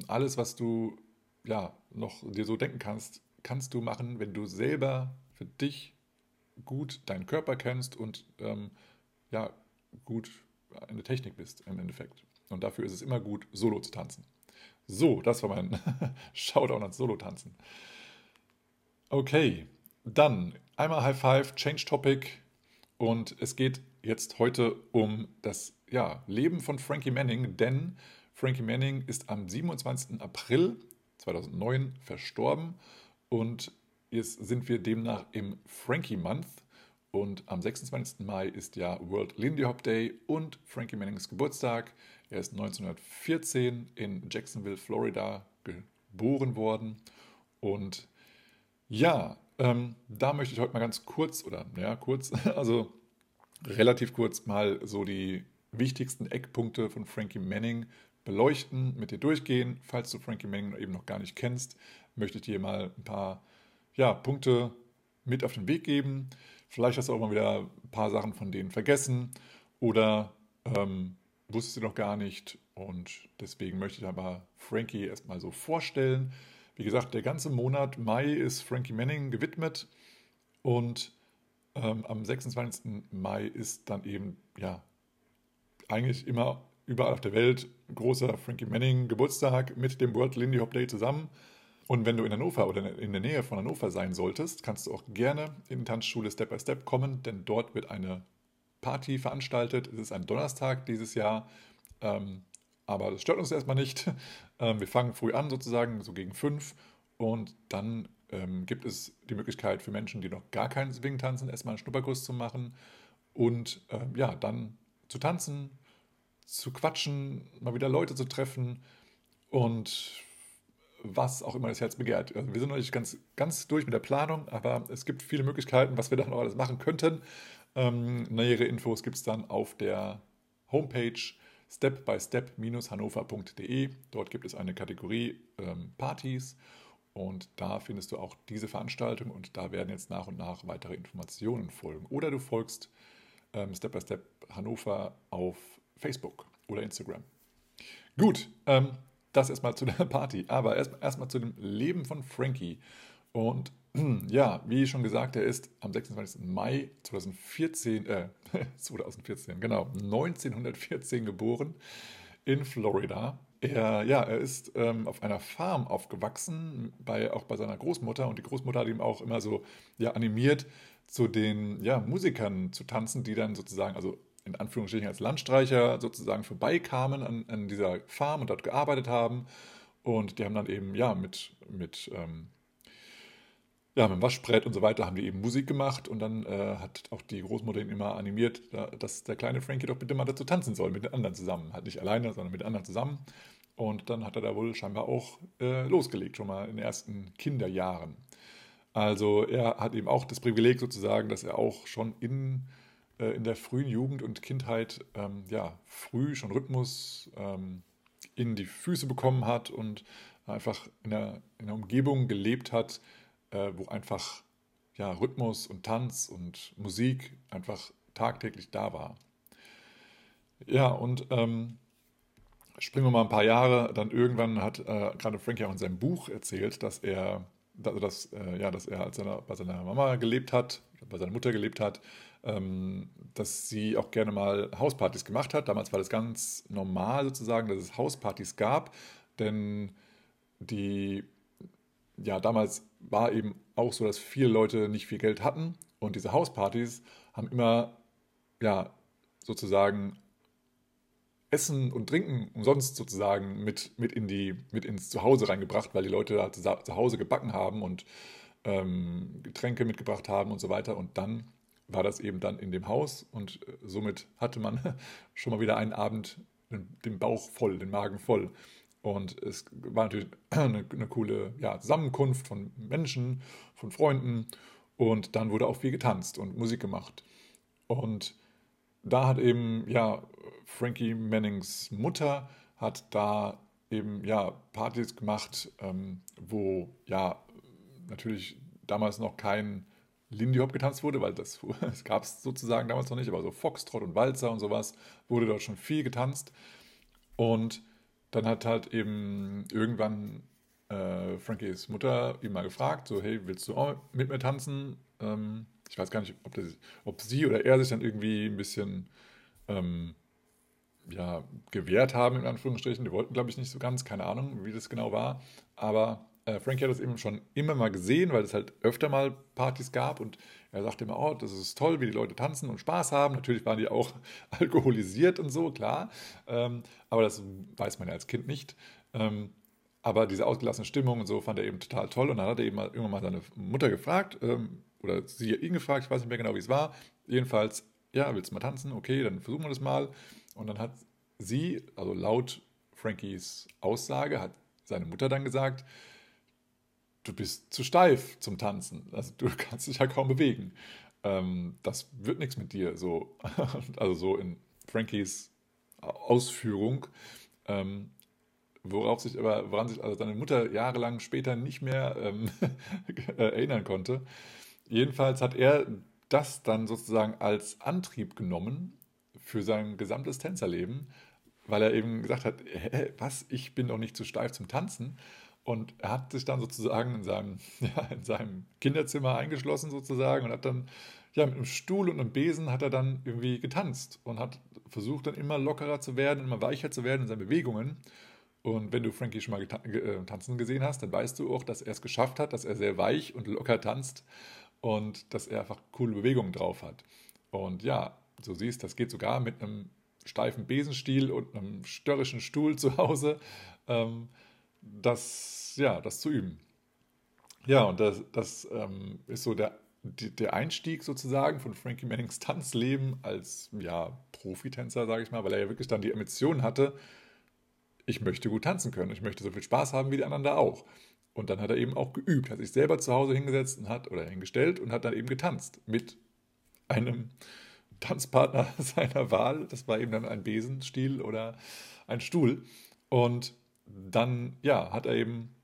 Alles, was du ja noch dir so denken kannst, kannst du machen, wenn du selber für dich gut deinen Körper kennst und ähm, ja, gut eine Technik bist im Endeffekt. Und dafür ist es immer gut, Solo zu tanzen. So, das war mein Shoutout ans Solo-Tanzen. Okay, dann einmal High Five, Change Topic. Und es geht jetzt heute um das ja, Leben von Frankie Manning, denn Frankie Manning ist am 27. April 2009 verstorben und jetzt sind wir demnach im Frankie Month. Und am 26. Mai ist ja World Lindy Hop Day und Frankie Mannings Geburtstag. Er ist 1914 in Jacksonville, Florida geboren worden. Und ja, ähm, da möchte ich heute mal ganz kurz, oder ja, kurz, also relativ kurz mal so die wichtigsten Eckpunkte von Frankie Manning beleuchten, mit dir durchgehen. Falls du Frankie Manning eben noch gar nicht kennst, möchte ich dir mal ein paar ja, Punkte mit auf den Weg geben. Vielleicht hast du auch mal wieder ein paar Sachen von denen vergessen oder ähm, wusstest du noch gar nicht. Und deswegen möchte ich aber Frankie erstmal so vorstellen. Wie gesagt, der ganze Monat Mai ist Frankie Manning gewidmet und ähm, am 26. Mai ist dann eben, ja, eigentlich immer überall auf der Welt großer Frankie Manning Geburtstag mit dem World Lindy Hop Day zusammen. Und wenn du in Hannover oder in der Nähe von Hannover sein solltest, kannst du auch gerne in die Tanzschule Step by Step kommen, denn dort wird eine Party veranstaltet. Es ist ein Donnerstag dieses Jahr. Ähm, aber das stört uns erstmal nicht. Ähm, wir fangen früh an, sozusagen, so gegen fünf. Und dann ähm, gibt es die Möglichkeit für Menschen, die noch gar keinen Swing tanzen, erstmal einen Schnupperkurs zu machen. Und ähm, ja, dann zu tanzen, zu quatschen, mal wieder Leute zu treffen und was auch immer das Herz begehrt. Also wir sind noch nicht ganz, ganz durch mit der Planung, aber es gibt viele Möglichkeiten, was wir da noch alles machen könnten. Ähm, nähere Infos gibt es dann auf der Homepage stepbystep-hannover.de. Dort gibt es eine Kategorie ähm, Partys und da findest du auch diese Veranstaltung und da werden jetzt nach und nach weitere Informationen folgen. Oder du folgst ähm, Step by Step Hannover auf Facebook oder Instagram. Gut, ähm, das erstmal zu der Party. Aber erstmal erst zu dem Leben von Frankie. Und ja, wie schon gesagt, er ist am 26. Mai 2014, äh, 2014, genau, 1914 geboren in Florida. Er, ja, er ist ähm, auf einer Farm aufgewachsen, bei, auch bei seiner Großmutter. Und die Großmutter hat ihm auch immer so ja, animiert, zu den ja, Musikern zu tanzen, die dann sozusagen, also in Anführungsstrichen als Landstreicher sozusagen vorbeikamen an, an dieser Farm und dort gearbeitet haben. Und die haben dann eben ja mit, mit ähm, ja, mit dem Waschbrett und so weiter haben die eben Musik gemacht und dann äh, hat auch die Großmutter ihn immer animiert, dass der kleine Frankie doch bitte mal dazu tanzen soll, mit den anderen zusammen. Halt nicht alleine, sondern mit den anderen zusammen. Und dann hat er da wohl scheinbar auch äh, losgelegt, schon mal in den ersten Kinderjahren. Also er hat eben auch das Privileg sozusagen, dass er auch schon in, äh, in der frühen Jugend und Kindheit ähm, ja, früh schon Rhythmus ähm, in die Füße bekommen hat und einfach in der, in der Umgebung gelebt hat, äh, wo einfach ja, Rhythmus und Tanz und Musik einfach tagtäglich da war. Ja, und ähm, springen wir mal ein paar Jahre, dann irgendwann hat äh, gerade Frankie auch in seinem Buch erzählt, dass er, also dass, äh, ja, dass er als seiner, bei seiner Mama gelebt hat, bei seiner Mutter gelebt hat, ähm, dass sie auch gerne mal Hauspartys gemacht hat. Damals war das ganz normal sozusagen, dass es Hauspartys gab, denn die ja, damals war eben auch so, dass viele Leute nicht viel Geld hatten und diese Hauspartys haben immer, ja, sozusagen Essen und Trinken umsonst sozusagen mit, mit, in die, mit ins Zuhause reingebracht, weil die Leute da zu Hause gebacken haben und ähm, Getränke mitgebracht haben und so weiter. Und dann war das eben dann in dem Haus und äh, somit hatte man schon mal wieder einen Abend den Bauch voll, den Magen voll. Und es war natürlich eine, eine coole ja, Zusammenkunft von Menschen, von Freunden. Und dann wurde auch viel getanzt und Musik gemacht. Und da hat eben, ja, Frankie Mannings Mutter hat da eben, ja, Partys gemacht, ähm, wo, ja, natürlich damals noch kein Lindy Hop getanzt wurde, weil das, das gab es sozusagen damals noch nicht, aber so Foxtrot und Walzer und sowas wurde dort schon viel getanzt. Und dann hat halt eben irgendwann äh, Frankies Mutter ihn mal gefragt, so, hey, willst du auch mit mir tanzen? Ähm, ich weiß gar nicht, ob, das, ob, sie oder er sich dann irgendwie ein bisschen ähm, ja, gewehrt haben, in Anführungsstrichen. Die wollten, glaube ich, nicht so ganz, keine Ahnung, wie das genau war. Aber äh, Frankie hat das eben schon immer mal gesehen, weil es halt öfter mal Partys gab und er sagte immer, oh, das ist toll, wie die Leute tanzen und Spaß haben. Natürlich waren die auch alkoholisiert und so, klar. Ähm, aber das weiß man ja als Kind nicht. Ähm, aber diese ausgelassene Stimmung und so fand er eben total toll. Und dann hat er eben mal, irgendwann mal seine Mutter gefragt, ähm, oder sie ihn gefragt, ich weiß nicht mehr genau, wie es war. Jedenfalls, ja, willst du mal tanzen? Okay, dann versuchen wir das mal. Und dann hat sie, also laut Frankies Aussage, hat seine Mutter dann gesagt, du bist zu steif zum Tanzen. Also du kannst dich ja kaum bewegen. Ähm, das wird nichts mit dir. So, also so in Frankies Ausführung. Ähm, worauf sich aber, woran sich also deine Mutter jahrelang später nicht mehr ähm, erinnern konnte. Jedenfalls hat er das dann sozusagen als Antrieb genommen für sein gesamtes Tänzerleben, weil er eben gesagt hat, hä, was, ich bin doch nicht zu steif zum Tanzen. Und er hat sich dann sozusagen in seinem, ja, in seinem Kinderzimmer eingeschlossen sozusagen und hat dann, ja, mit einem Stuhl und einem Besen hat er dann irgendwie getanzt und hat versucht dann immer lockerer zu werden, immer weicher zu werden in seinen Bewegungen. Und wenn du Frankie schon mal äh, tanzen gesehen hast, dann weißt du auch, dass er es geschafft hat, dass er sehr weich und locker tanzt und dass er einfach coole Bewegungen drauf hat. Und ja, so siehst, das geht sogar mit einem steifen Besenstiel und einem störrischen Stuhl zu Hause. Ähm, das, ja, das zu üben. Ja, und das, das ähm, ist so der, der Einstieg sozusagen von Frankie Mannings Tanzleben als ja, Profitänzer, sage ich mal, weil er ja wirklich dann die Emission hatte, ich möchte gut tanzen können, ich möchte so viel Spaß haben wie die anderen da auch. Und dann hat er eben auch geübt, hat sich selber zu Hause hingesetzt und hat oder hingestellt und hat dann eben getanzt mit einem Tanzpartner seiner Wahl. Das war eben dann ein Besenstiel oder ein Stuhl. Und dann, ja, hat er eben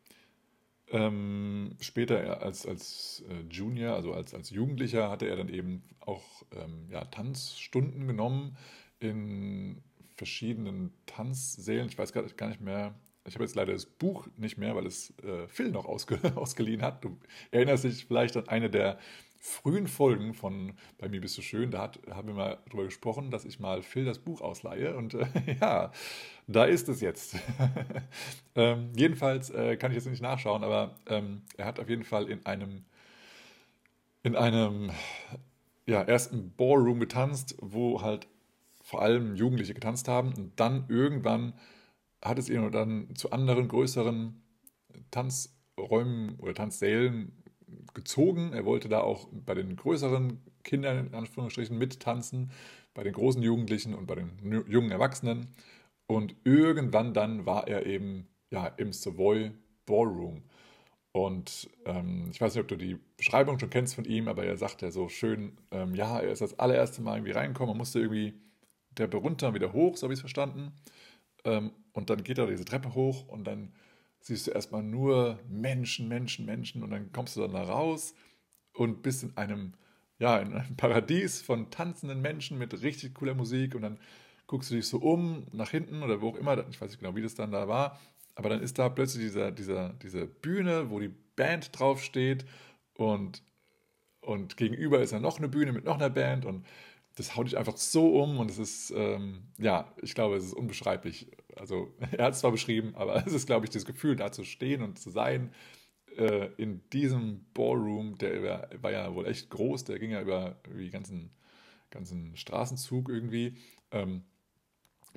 ähm, später als, als äh, Junior, also als, als Jugendlicher, hatte er dann eben auch ähm, ja, Tanzstunden genommen in verschiedenen Tanzsälen. Ich weiß gar gar nicht mehr. Ich habe jetzt leider das Buch nicht mehr, weil es äh, Phil noch ausge ausgeliehen hat. Du erinnerst dich vielleicht an eine der frühen Folgen von Bei mir bist du schön, da hat, haben wir mal darüber gesprochen, dass ich mal Phil das Buch ausleihe. Und äh, ja, da ist es jetzt. ähm, jedenfalls äh, kann ich jetzt nicht nachschauen, aber ähm, er hat auf jeden Fall in einem, in einem ja, ersten Ballroom getanzt, wo halt vor allem Jugendliche getanzt haben. Und dann irgendwann hat es ihn dann zu anderen größeren Tanzräumen oder Tanzsälen gezogen. Er wollte da auch bei den größeren Kindern in Anführungsstrichen mittanzen, bei den großen Jugendlichen und bei den jungen Erwachsenen. Und irgendwann dann war er eben ja, im Savoy Ballroom. Und ähm, ich weiß nicht, ob du die Beschreibung schon kennst von ihm, aber er sagt ja so schön, ähm, ja, er ist das allererste Mal irgendwie reingekommen, man musste irgendwie der runter wieder hoch, so habe ich es verstanden. Ähm, und dann geht er diese Treppe hoch und dann siehst du erstmal nur Menschen, Menschen, Menschen und dann kommst du dann da raus und bist in einem, ja, in einem Paradies von tanzenden Menschen mit richtig cooler Musik und dann guckst du dich so um, nach hinten oder wo auch immer, ich weiß nicht genau, wie das dann da war, aber dann ist da plötzlich dieser, dieser, diese Bühne, wo die Band draufsteht und, und gegenüber ist dann noch eine Bühne mit noch einer Band und das haut dich einfach so um und es ist, ähm, ja, ich glaube, es ist unbeschreiblich. Also, er hat es zwar beschrieben, aber es ist, glaube ich, das Gefühl, da zu stehen und zu sein äh, in diesem Ballroom, der war, ja wohl echt groß, der ging ja über, die ganzen, ganzen Straßenzug irgendwie. Ähm,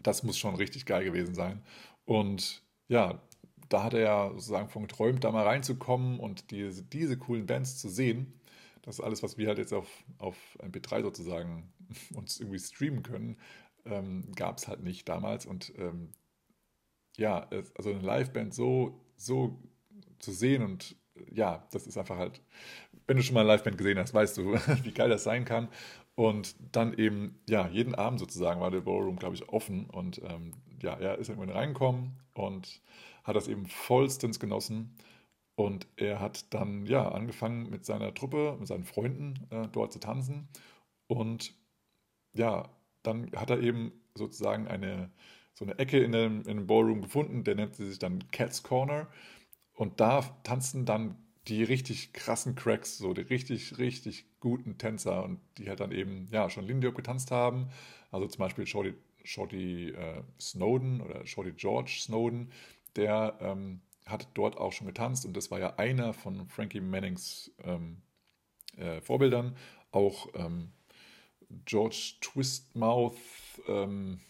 das muss schon richtig geil gewesen sein. Und ja, da hat er ja sozusagen von geträumt, da mal reinzukommen und diese, diese coolen Bands zu sehen. das alles, was wir halt jetzt auf, auf MP3 sozusagen uns irgendwie streamen können, ähm, gab es halt nicht damals. Und ähm, ja, also eine Liveband so, so zu sehen und ja, das ist einfach halt, wenn du schon mal eine Liveband gesehen hast, weißt du, wie geil das sein kann. Und dann eben, ja, jeden Abend sozusagen war der Ballroom, glaube ich, offen. Und ähm, ja, er ist irgendwann reingekommen und hat das eben vollstens genossen. Und er hat dann ja angefangen mit seiner Truppe, mit seinen Freunden äh, dort zu tanzen. Und ja, dann hat er eben sozusagen eine so eine Ecke in dem, in dem Ballroom gefunden, der nennt sich dann Cat's Corner. Und da tanzen dann die richtig krassen Cracks, so die richtig, richtig guten Tänzer und die halt dann eben, ja, schon Lindy getanzt haben. Also zum Beispiel Shorty, Shorty äh, Snowden oder Shorty George Snowden, der ähm, hat dort auch schon getanzt und das war ja einer von Frankie Mannings ähm, äh, Vorbildern. Auch ähm, George Twistmouth, ähm,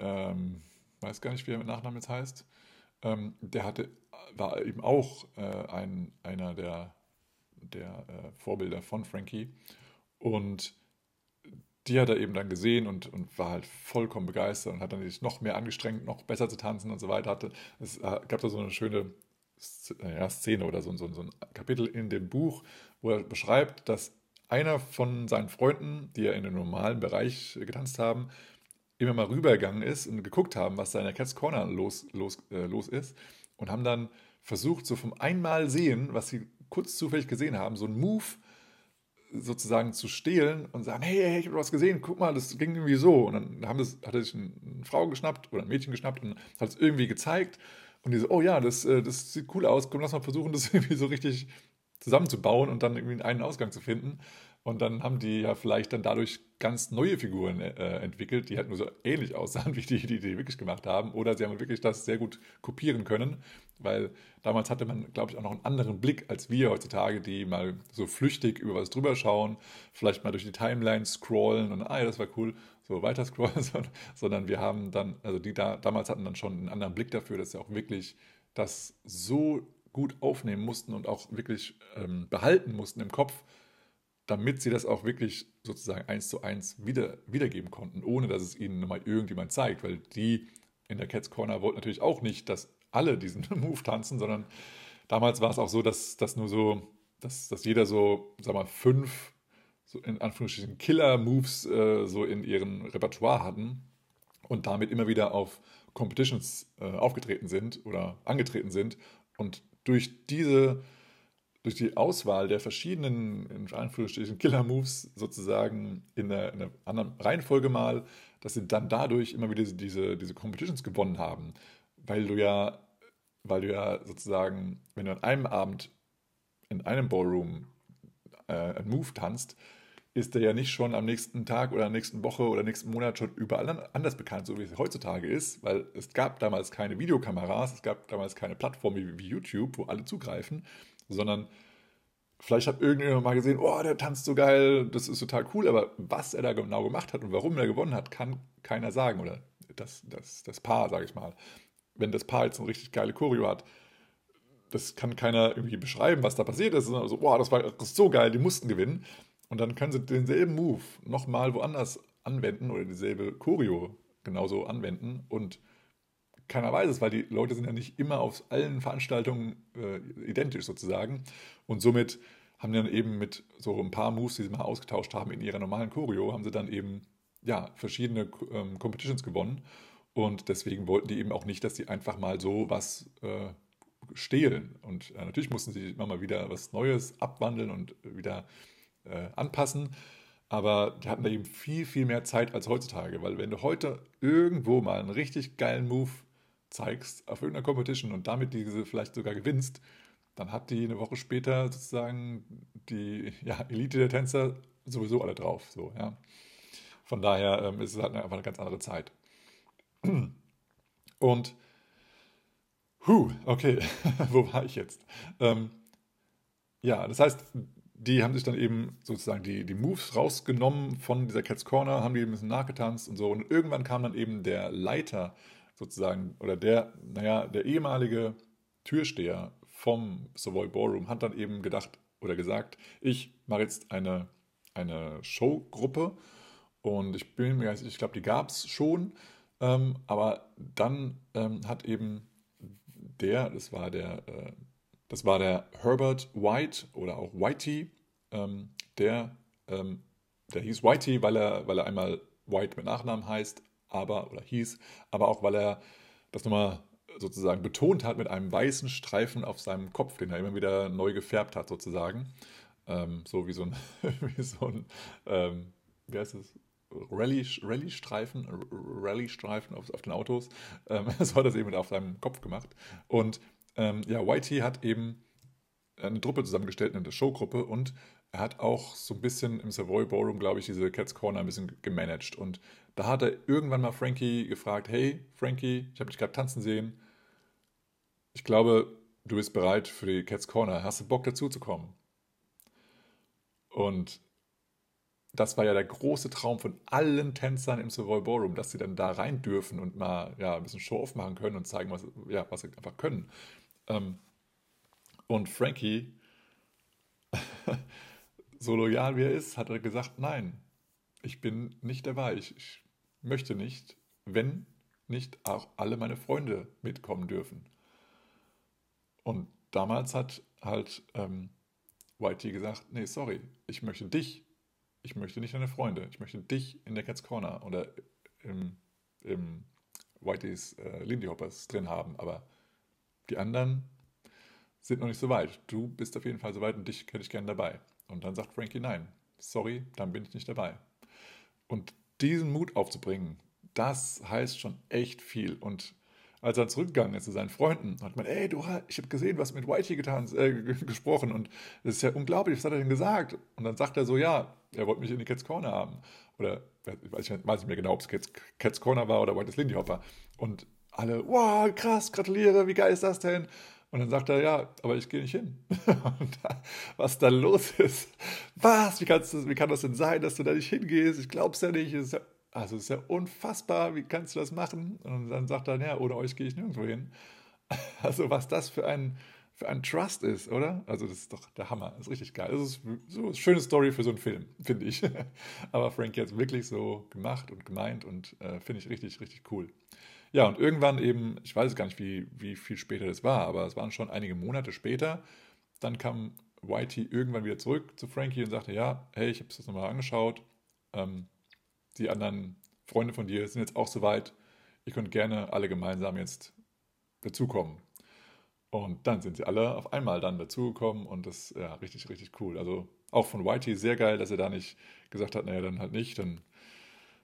ähm, weiß gar nicht, wie er mit Nachnamen jetzt heißt, ähm, der hatte, war eben auch äh, ein, einer der, der äh, Vorbilder von Frankie. Und die hat er eben dann gesehen und, und war halt vollkommen begeistert und hat dann sich noch mehr angestrengt, noch besser zu tanzen und so weiter. Hatte. Es äh, gab da so eine schöne Szene oder so, so, so ein Kapitel in dem Buch, wo er beschreibt, dass einer von seinen Freunden, die ja in dem normalen Bereich getanzt haben, immer mal rübergegangen ist und geguckt haben, was da in der Cats Corner los, los, äh, los ist und haben dann versucht, so vom einmal sehen, was sie kurz zufällig gesehen haben, so einen Move sozusagen zu stehlen und sagen, hey, hey ich habe was gesehen, guck mal, das ging irgendwie so. Und dann haben das, hat er sich eine Frau geschnappt oder ein Mädchen geschnappt und hat es irgendwie gezeigt. Und die so, oh ja, das, äh, das sieht cool aus, komm, lass mal versuchen, das irgendwie so richtig zusammenzubauen und dann irgendwie einen Ausgang zu finden. Und dann haben die ja vielleicht dann dadurch ganz neue Figuren äh, entwickelt, die halt nur so ähnlich aussahen wie die, die die wirklich gemacht haben. Oder sie haben wirklich das sehr gut kopieren können, weil damals hatte man, glaube ich, auch noch einen anderen Blick als wir heutzutage, die mal so flüchtig über was drüber schauen, vielleicht mal durch die Timeline scrollen und, ah ja, das war cool, so weiter scrollen, sondern wir haben dann, also die da, damals hatten dann schon einen anderen Blick dafür, dass sie auch wirklich das so gut aufnehmen mussten und auch wirklich ähm, behalten mussten im Kopf, damit sie das auch wirklich sozusagen eins zu eins wieder, wiedergeben konnten, ohne dass es ihnen mal irgendjemand zeigt, weil die in der Cats Corner wollten natürlich auch nicht, dass alle diesen Move tanzen, sondern damals war es auch so, dass, dass nur so, dass, dass jeder so, sag mal, fünf so in Anführungsstrichen Killer-Moves äh, so in ihrem Repertoire hatten und damit immer wieder auf Competitions äh, aufgetreten sind oder angetreten sind. Und durch diese durch die Auswahl der verschiedenen, in Anführungsstrichen, Killer-Moves sozusagen in einer, in einer, anderen Reihenfolge mal, dass sie dann dadurch immer wieder diese, diese Competitions gewonnen haben. Weil du ja, weil du ja sozusagen, wenn du an einem Abend in einem Ballroom äh, einen Move tanzt, ist der ja nicht schon am nächsten Tag oder nächsten Woche oder nächsten Monat schon überall anders bekannt, so wie es heutzutage ist, weil es gab damals keine Videokameras, es gab damals keine Plattform wie, wie YouTube, wo alle zugreifen, sondern vielleicht hat irgendjemand mal gesehen, oh, der tanzt so geil, das ist total cool, aber was er da genau gemacht hat und warum er gewonnen hat, kann keiner sagen oder das, das, das Paar, sage ich mal. Wenn das Paar jetzt eine richtig geile Choreo hat, das kann keiner irgendwie beschreiben, was da passiert ist, sondern so, boah, das war so geil, die mussten gewinnen. Und dann können sie denselben Move nochmal woanders anwenden oder dieselbe Choreo genauso anwenden und keiner weiß es, weil die Leute sind ja nicht immer auf allen Veranstaltungen äh, identisch sozusagen. Und somit haben dann eben mit so ein paar Moves, die sie mal ausgetauscht haben in ihrer normalen Choreo, haben sie dann eben ja, verschiedene ähm, Competitions gewonnen. Und deswegen wollten die eben auch nicht, dass sie einfach mal so was äh, stehlen. Und äh, natürlich mussten sie immer mal wieder was Neues abwandeln und wieder äh, anpassen. Aber die hatten da eben viel, viel mehr Zeit als heutzutage, weil wenn du heute irgendwo mal einen richtig geilen Move zeigst auf irgendeiner Competition und damit diese vielleicht sogar gewinnst, dann hat die eine Woche später sozusagen die ja, Elite der Tänzer sowieso alle drauf. So, ja. Von daher ähm, ist es halt einfach eine ganz andere Zeit. Und, huh, okay, wo war ich jetzt? Ähm, ja, das heißt, die haben sich dann eben sozusagen die, die Moves rausgenommen von dieser Cats Corner, haben die ein bisschen nachgetanzt und so. Und irgendwann kam dann eben der Leiter sozusagen, oder der, naja, der ehemalige Türsteher vom Savoy Ballroom hat dann eben gedacht, oder gesagt, ich mache jetzt eine, eine Showgruppe und ich bin mir ich glaube, die gab es schon, ähm, aber dann ähm, hat eben der, das war der, äh, das war der Herbert White oder auch Whitey, ähm, der, ähm, der hieß Whitey, weil er, weil er einmal White mit Nachnamen heißt, aber, oder hieß, aber auch weil er das nochmal sozusagen betont hat mit einem weißen Streifen auf seinem Kopf, den er immer wieder neu gefärbt hat, sozusagen. Ähm, so wie so ein, wie so ein ähm, wie heißt es? Rallye-Streifen Rallye -Streifen auf, auf den Autos. Ähm, so hat er es eben auf seinem Kopf gemacht. Und ähm, ja, Whitey hat eben eine Truppe zusammengestellt, eine Showgruppe und er hat auch so ein bisschen im Savoy Ballroom, glaube ich, diese Cats Corner ein bisschen gemanagt. Und da hat er irgendwann mal Frankie gefragt: Hey, Frankie, ich habe dich gerade tanzen sehen. Ich glaube, du bist bereit für die Cats Corner. Hast du Bock dazu zu kommen? Und das war ja der große Traum von allen Tänzern im Savoy Ballroom, dass sie dann da rein dürfen und mal ja, ein bisschen Show-off machen können und zeigen, was, ja, was sie einfach können. Ähm, und Frankie, so loyal wie er ist, hat er gesagt, nein, ich bin nicht dabei. Ich, ich möchte nicht, wenn nicht auch alle meine Freunde mitkommen dürfen. Und damals hat halt ähm, Whitey gesagt, nee, sorry, ich möchte dich ich möchte nicht deine Freunde, ich möchte dich in der Cats Corner oder im, im Whiteys äh, Lindy Hoppers drin haben, aber die anderen sind noch nicht so weit. Du bist auf jeden Fall so weit und dich hätte ich gerne dabei. Und dann sagt Frankie, nein, sorry, dann bin ich nicht dabei. Und diesen Mut aufzubringen, das heißt schon echt viel. Und als er zurückgegangen ist zu seinen Freunden, hat man, ey, du, ich habe gesehen, was mit Whitey getan, äh, gesprochen und das ist ja unglaublich, was hat er denn gesagt? Und dann sagt er so, ja, er wollte mich in die Cats Corner haben. Oder ich weiß, ich weiß nicht mehr genau, ob es Cats, Cats Corner war oder White's Lindy Hopper. Und alle, wow, krass, gratuliere, wie geil ist das denn? Und dann sagt er, ja, aber ich gehe nicht hin. da, was da los ist. Was? Wie, kannst du, wie kann das denn sein, dass du da nicht hingehst? Ich glaub's ja nicht. Es ist ja also es ist ja unfassbar, wie kannst du das machen? Und dann sagt er, ja, ohne euch gehe ich nirgendwo hin. Also was das für ein, für ein Trust ist, oder? Also das ist doch der Hammer, das ist richtig geil. Das ist so eine schöne Story für so einen Film, finde ich. Aber Frankie hat es wirklich so gemacht und gemeint und äh, finde ich richtig, richtig cool. Ja, und irgendwann eben, ich weiß gar nicht, wie, wie viel später das war, aber es waren schon einige Monate später, dann kam Whitey irgendwann wieder zurück zu Frankie und sagte, ja, hey, ich habe es das nochmal angeschaut, ähm, die anderen Freunde von dir sind jetzt auch soweit. Ihr könnt gerne alle gemeinsam jetzt dazukommen. Und dann sind sie alle auf einmal dann dazugekommen und das ist ja richtig, richtig cool. Also auch von Whitey sehr geil, dass er da nicht gesagt hat, naja, dann halt nicht, dann,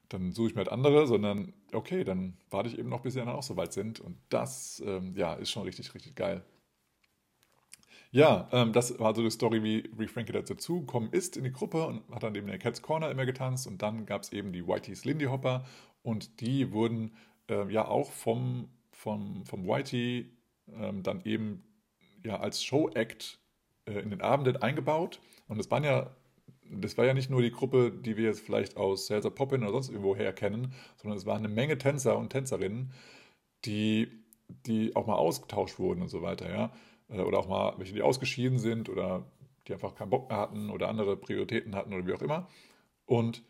dann suche ich mir halt andere, sondern okay, dann warte ich eben noch, bis sie dann auch soweit sind. Und das, ähm, ja, ist schon richtig, richtig geil. Ja, ähm, das war so die Story, wie, wie Frankie dazu gekommen ist in die Gruppe und hat dann eben in der Cats Corner immer getanzt und dann gab es eben die Whiteys Lindy Hopper und die wurden äh, ja auch vom, vom, vom Whitey ähm, dann eben ja als Show-Act äh, in den Abenden eingebaut und das waren ja das war ja nicht nur die Gruppe, die wir jetzt vielleicht aus Salsa Poppin oder sonst irgendwo her kennen, sondern es waren eine Menge Tänzer und Tänzerinnen, die, die auch mal ausgetauscht wurden und so weiter, ja. Äh, oder auch mal welche, die ausgeschieden sind oder die einfach keinen Bock mehr hatten oder andere Prioritäten hatten oder wie auch immer. Und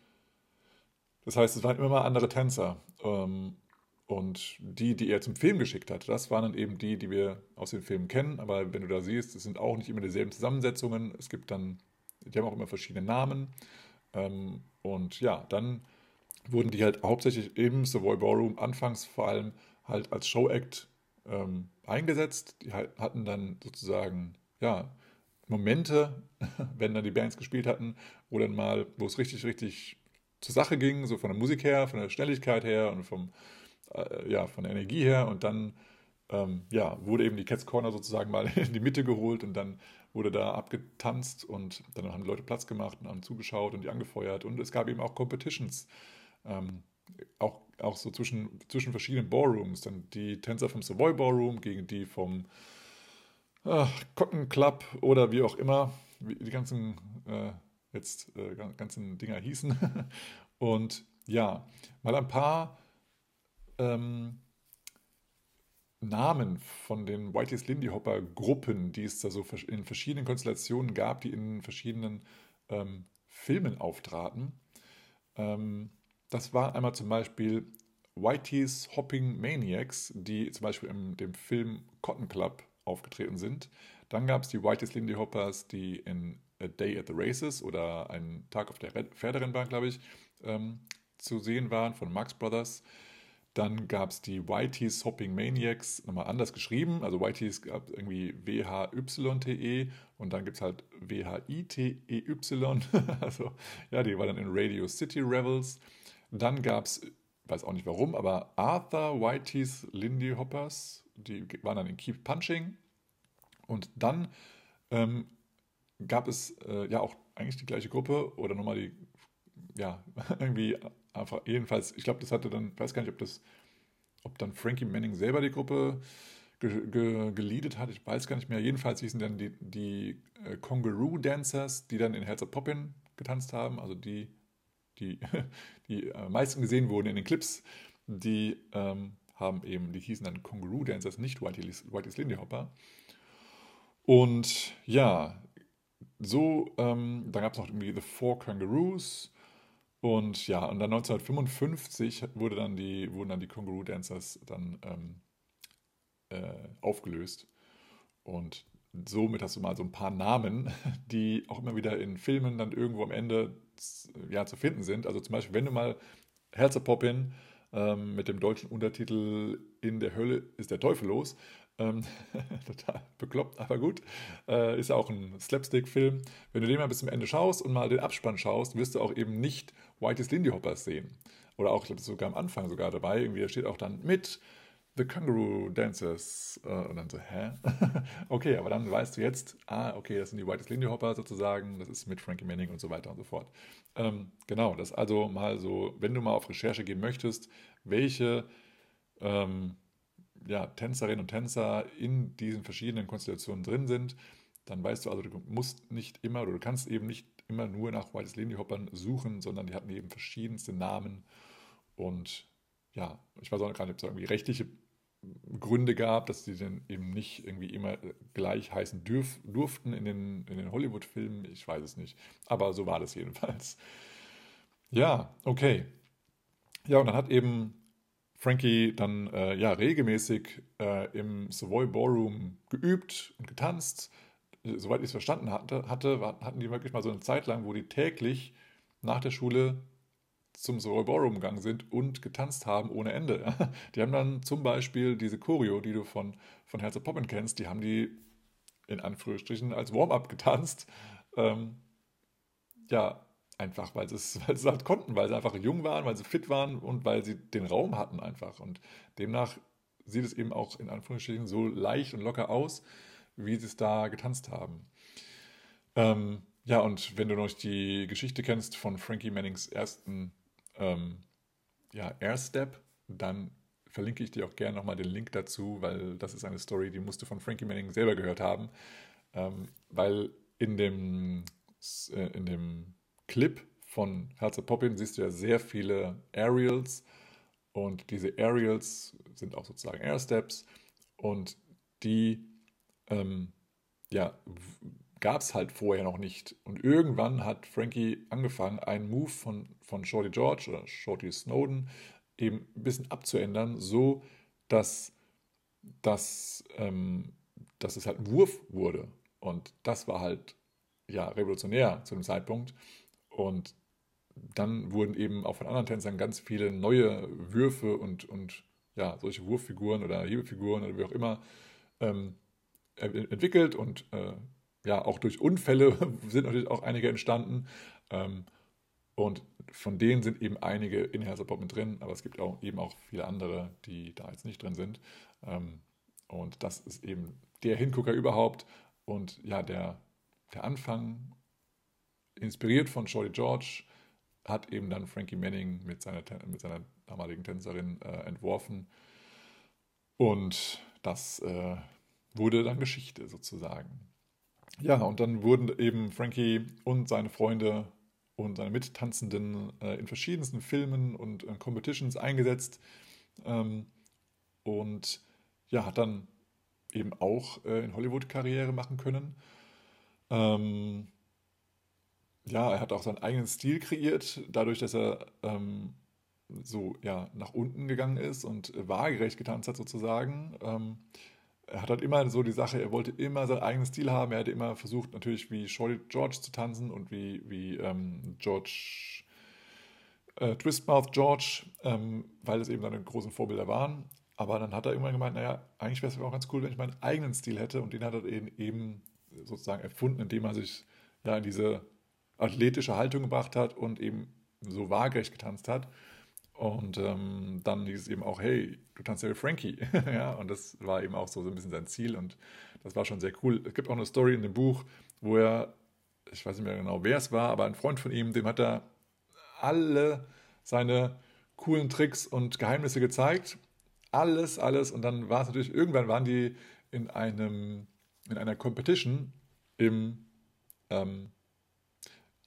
das heißt, es waren immer mal andere Tänzer. Ähm, und die, die er zum Film geschickt hat, das waren dann eben die, die wir aus den Filmen kennen. Aber wenn du da siehst, es sind auch nicht immer dieselben Zusammensetzungen. Es gibt dann, die haben auch immer verschiedene Namen. Ähm, und ja, dann wurden die halt hauptsächlich im Savoy Ballroom anfangs vor allem halt als Show-Act ähm, eingesetzt. Die hatten dann sozusagen, ja, Momente, wenn dann die Bands gespielt hatten, wo dann mal, wo es richtig, richtig zur Sache ging, so von der Musik her, von der Schnelligkeit her und vom, äh, ja, von der Energie her. Und dann, ähm, ja, wurde eben die Cats Corner sozusagen mal in die Mitte geholt und dann wurde da abgetanzt und dann haben die Leute Platz gemacht und haben zugeschaut und die angefeuert. Und es gab eben auch Competitions. Ähm, auch, auch so zwischen, zwischen verschiedenen Ballrooms. Dann die Tänzer vom Savoy Ballroom gegen die vom äh, Cotton Club oder wie auch immer wie die ganzen äh, jetzt äh, ganzen Dinger hießen. Und ja, mal ein paar ähm, Namen von den Whitey's Lindy Hopper Gruppen, die es da so in verschiedenen Konstellationen gab, die in verschiedenen ähm, Filmen auftraten. Ähm, das war einmal zum Beispiel Whitey's Hopping Maniacs, die zum Beispiel in dem Film Cotton Club aufgetreten sind. Dann gab es die Whitey's Lindy Hoppers, die in A Day at the Races oder ein Tag auf der Pferderennbahn, glaube ich, ähm, zu sehen waren von Marx Brothers. Dann gab es die Whitey's Hopping Maniacs, nochmal anders geschrieben. Also Whitey's gab irgendwie W-H-Y-T-E und dann gibt es halt W-H-I-T-E-Y. also ja, die war dann in Radio City Rebels. Dann gab es, weiß auch nicht warum, aber Arthur Whitey's Lindy Hoppers. Die waren dann in Keep Punching. Und dann ähm, gab es äh, ja auch eigentlich die gleiche Gruppe oder nochmal die, ja, irgendwie einfach, jedenfalls, ich glaube, das hatte dann, weiß gar nicht, ob das, ob dann Frankie Manning selber die Gruppe ge, ge, geleadet hat, ich weiß gar nicht mehr. Jedenfalls hießen dann die, die äh, Congaroo Dancers, die dann in Herz Poppin getanzt haben, also die, die, die am meisten gesehen wurden in den Clips, die ähm, haben eben, die hießen dann Congaroo Dancers, nicht Whitey's, Whitey's Lindy Hopper. Und ja, so, ähm, dann gab es noch irgendwie The Four Kangaroos. Und ja, und dann 1955 wurde dann die, wurden dann die Kangaroo Dancers dann ähm, äh, aufgelöst. Und somit hast du mal so ein paar Namen, die auch immer wieder in Filmen dann irgendwo am Ende ja, zu finden sind. Also zum Beispiel, wenn du mal Herzer Poppin ähm, mit dem deutschen Untertitel In der Hölle ist der Teufel los ähm, total bekloppt, aber gut. Äh, ist ja auch ein Slapstick-Film. Wenn du den mal bis zum Ende schaust und mal den Abspann schaust, wirst du auch eben nicht Whitey's Lindy Hoppers sehen. Oder auch, ich glaube, sogar am Anfang sogar dabei. Irgendwie, da steht auch dann mit The Kangaroo Dancers. Äh, und dann so, hä? okay, aber dann weißt du jetzt, ah, okay, das sind die Whitey's Lindy Hopper sozusagen. Das ist mit Frankie Manning und so weiter und so fort. Ähm, genau, das also mal so, wenn du mal auf Recherche gehen möchtest, welche. Ähm, ja, Tänzerinnen und Tänzer in diesen verschiedenen Konstellationen drin sind, dann weißt du also, du musst nicht immer oder du kannst eben nicht immer nur nach White's Lindy Hoppern suchen, sondern die hatten eben verschiedenste Namen und ja, ich weiß auch gar nicht, ob es irgendwie rechtliche Gründe gab, dass sie dann eben nicht irgendwie immer gleich heißen dürf, durften in den, in den Hollywood-Filmen. Ich weiß es nicht. Aber so war das jedenfalls. Ja, okay. Ja, und dann hat eben Frankie dann äh, ja regelmäßig äh, im Savoy Ballroom geübt und getanzt. Soweit ich es verstanden hatte, hatte, hatten die wirklich mal so eine Zeit lang, wo die täglich nach der Schule zum Savoy Ballroom gegangen sind und getanzt haben ohne Ende. Die haben dann zum Beispiel diese Choreo, die du von, von Herz Poppen kennst, die haben die in Anführungsstrichen als Warm-up getanzt. Ähm, ja, Einfach, weil sie, es, weil sie halt konnten, weil sie einfach jung waren, weil sie fit waren und weil sie den Raum hatten einfach. Und demnach sieht es eben auch in Anführungsstrichen so leicht und locker aus, wie sie es da getanzt haben. Ähm, ja, und wenn du noch die Geschichte kennst von Frankie Mannings ersten ähm, ja, Airstep, dann verlinke ich dir auch gerne nochmal den Link dazu, weil das ist eine Story, die musst du von Frankie Manning selber gehört haben. Ähm, weil in dem, äh, in dem Clip von Herzer Poppin siehst du ja sehr viele Aerials. Und diese Aerials sind auch sozusagen Airsteps. Und die ähm, ja, gab es halt vorher noch nicht. Und irgendwann hat Frankie angefangen, einen Move von, von Shorty George oder Shorty Snowden eben ein bisschen abzuändern, so dass, dass, ähm, dass es halt ein Wurf wurde. Und das war halt ja revolutionär zu dem Zeitpunkt. Und dann wurden eben auch von anderen Tänzern ganz viele neue Würfe und, und ja, solche Wurffiguren oder Hebefiguren oder wie auch immer ähm, entwickelt und äh, ja, auch durch Unfälle sind natürlich auch einige entstanden. Ähm, und von denen sind eben einige in Herzerpop mit drin, aber es gibt auch eben auch viele andere, die da jetzt nicht drin sind. Ähm, und das ist eben der Hingucker überhaupt und ja, der, der Anfang inspiriert von Shorty George, hat eben dann Frankie Manning mit seiner, mit seiner damaligen Tänzerin äh, entworfen. Und das äh, wurde dann Geschichte sozusagen. Ja, und dann wurden eben Frankie und seine Freunde und seine Mittanzenden äh, in verschiedensten Filmen und äh, Competitions eingesetzt. Ähm, und ja, hat dann eben auch äh, in Hollywood Karriere machen können. Ähm, ja, er hat auch seinen eigenen Stil kreiert, dadurch, dass er ähm, so ja, nach unten gegangen ist und waagerecht getanzt hat sozusagen. Er hat halt immer so die Sache, er wollte immer seinen eigenen Stil haben. Er hatte immer versucht, natürlich wie Shorty George zu tanzen und wie, wie ähm, George äh, Twistmouth George, ähm, weil es eben seine großen Vorbilder waren. Aber dann hat er irgendwann gemeint, naja, eigentlich wäre es auch ganz cool, wenn ich meinen eigenen Stil hätte. Und den hat er eben, eben sozusagen erfunden, indem er sich ja in diese athletische Haltung gebracht hat und eben so waagerecht getanzt hat. Und ähm, dann hieß es eben auch, hey, du tanzt ja wie Frankie. ja, und das war eben auch so, so ein bisschen sein Ziel und das war schon sehr cool. Es gibt auch eine Story in dem Buch, wo er, ich weiß nicht mehr genau, wer es war, aber ein Freund von ihm, dem hat er alle seine coolen Tricks und Geheimnisse gezeigt. Alles, alles. Und dann war es natürlich, irgendwann waren die in einem, in einer Competition im, ähm,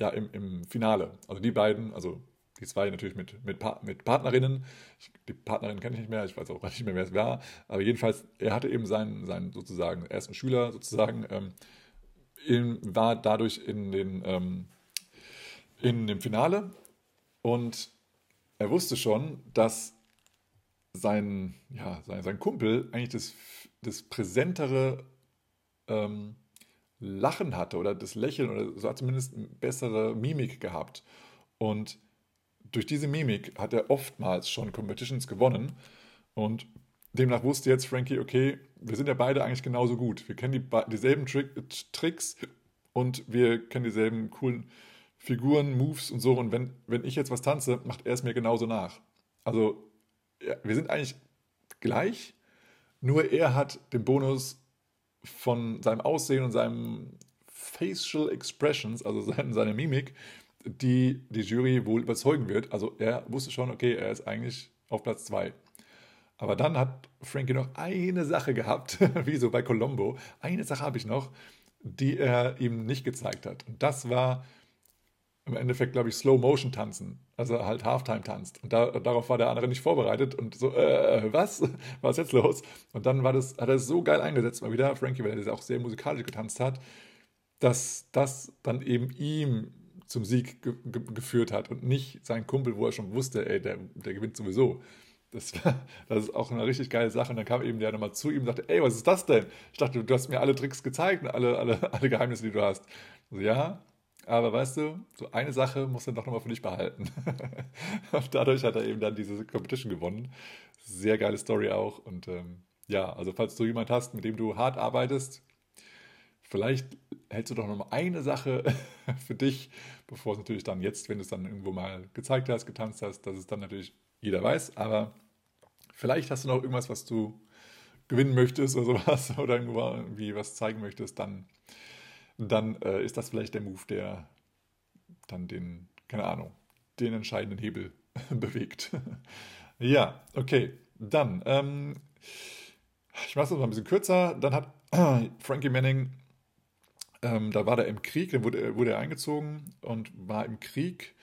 ja, im, im Finale. Also die beiden, also die zwei natürlich mit, mit, mit Partnerinnen. Die Partnerin kenne ich nicht mehr, ich weiß auch nicht mehr, wer es war. Aber jedenfalls, er hatte eben seinen, seinen sozusagen ersten Schüler sozusagen, ähm, war dadurch in, den, ähm, in dem Finale und er wusste schon, dass sein, ja, sein, sein Kumpel eigentlich das, das präsentere ähm, Lachen hatte oder das Lächeln oder so hat zumindest eine bessere Mimik gehabt. Und durch diese Mimik hat er oftmals schon Competitions gewonnen und demnach wusste jetzt Frankie, okay, wir sind ja beide eigentlich genauso gut. Wir kennen die, dieselben Trick, Tricks und wir kennen dieselben coolen Figuren, Moves und so. Und wenn, wenn ich jetzt was tanze, macht er es mir genauso nach. Also ja, wir sind eigentlich gleich, nur er hat den Bonus von seinem Aussehen und seinem Facial Expressions, also seine, seine Mimik, die die Jury wohl überzeugen wird. Also er wusste schon, okay, er ist eigentlich auf Platz 2. Aber dann hat Frankie noch eine Sache gehabt, wie so bei Colombo. Eine Sache habe ich noch, die er ihm nicht gezeigt hat. Und das war im Endeffekt, glaube ich, Slow-Motion-Tanzen. Also halt Halftime tanzt. Und da, darauf war der andere nicht vorbereitet und so, äh, was? Was ist jetzt los? Und dann war das, hat er es so geil eingesetzt, mal wieder, Frankie, weil er das auch sehr musikalisch getanzt hat, dass das dann eben ihm zum Sieg ge ge geführt hat und nicht sein Kumpel, wo er schon wusste, ey, der, der gewinnt sowieso. Das, das ist auch eine richtig geile Sache. Und dann kam eben der nochmal zu ihm und sagte, ey, was ist das denn? Ich dachte, du hast mir alle Tricks gezeigt und alle, alle, alle Geheimnisse, die du hast. Also, ja, aber weißt du, so eine Sache musst du doch nochmal für dich behalten. und dadurch hat er eben dann diese Competition gewonnen. Sehr geile Story auch. Und ähm, ja, also falls du jemand hast, mit dem du hart arbeitest, vielleicht hältst du doch nochmal eine Sache für dich, bevor es natürlich dann jetzt, wenn du es dann irgendwo mal gezeigt hast, getanzt hast, dass es dann natürlich jeder weiß, aber vielleicht hast du noch irgendwas, was du gewinnen möchtest oder sowas oder irgendwo irgendwie was zeigen möchtest, dann, dann äh, ist das vielleicht der Move, der dann den, keine Ahnung, den entscheidenden Hebel bewegt. ja, okay, dann, ähm, ich mache es noch ein bisschen kürzer, dann hat Frankie Manning ähm, da war er im Krieg, dann wurde, wurde er eingezogen und war im Krieg,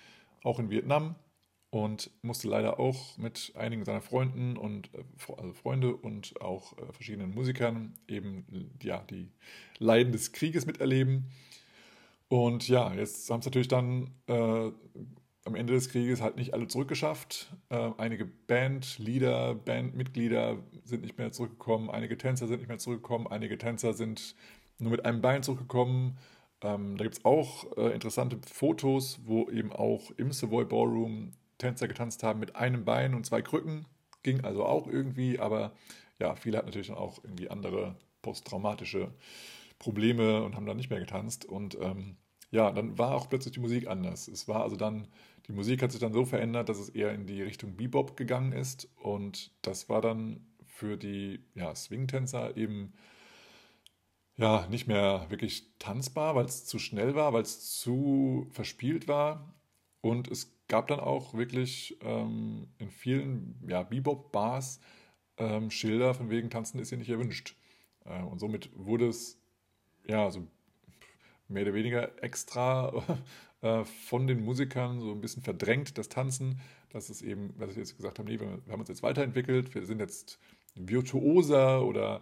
auch in Vietnam und musste leider auch mit einigen seiner Freunden und äh, also Freunde und auch äh, verschiedenen Musikern eben ja, die Leiden des Krieges miterleben. Und ja, jetzt haben es natürlich dann äh, am Ende des Krieges halt nicht alle zurückgeschafft. Äh, einige Bandleader, Bandmitglieder sind nicht mehr zurückgekommen, einige Tänzer sind nicht mehr zurückgekommen, einige Tänzer sind nur mit einem Bein zurückgekommen. Ähm, da gibt es auch äh, interessante Fotos, wo eben auch im Savoy Ballroom Tänzer getanzt haben mit einem Bein und zwei Krücken. Ging also auch irgendwie, aber ja, viele hatten natürlich dann auch irgendwie andere posttraumatische Probleme und haben dann nicht mehr getanzt. Und ähm, ja, dann war auch plötzlich die Musik anders. Es war also dann, die Musik hat sich dann so verändert, dass es eher in die Richtung Bebop gegangen ist. Und das war dann für die ja, Swing-Tänzer eben ja, nicht mehr wirklich tanzbar, weil es zu schnell war, weil es zu verspielt war. Und es gab dann auch wirklich ähm, in vielen ja, Bebop-Bars ähm, Schilder von wegen Tanzen ist hier nicht erwünscht. Äh, und somit wurde es ja so mehr oder weniger extra äh, von den Musikern so ein bisschen verdrängt, das Tanzen, dass es eben, was ich jetzt gesagt habe, nee, wir, wir haben uns jetzt weiterentwickelt, wir sind jetzt virtuoser oder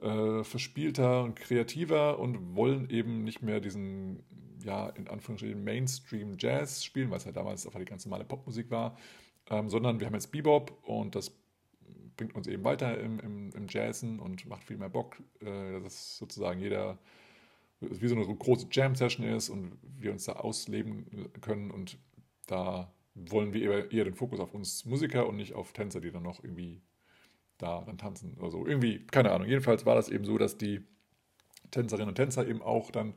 äh, verspielter und kreativer und wollen eben nicht mehr diesen, ja, in Anführungsstrichen Mainstream Jazz spielen, es ja damals einfach die ganz normale Popmusik war, ähm, sondern wir haben jetzt Bebop und das bringt uns eben weiter im, im, im Jazzen und macht viel mehr Bock, äh, dass sozusagen jeder wie so eine große Jam-Session ist und wir uns da ausleben können und da wollen wir eher den Fokus auf uns Musiker und nicht auf Tänzer, die dann noch irgendwie da dann tanzen oder so. Irgendwie, keine Ahnung. Jedenfalls war das eben so, dass die Tänzerinnen und Tänzer eben auch dann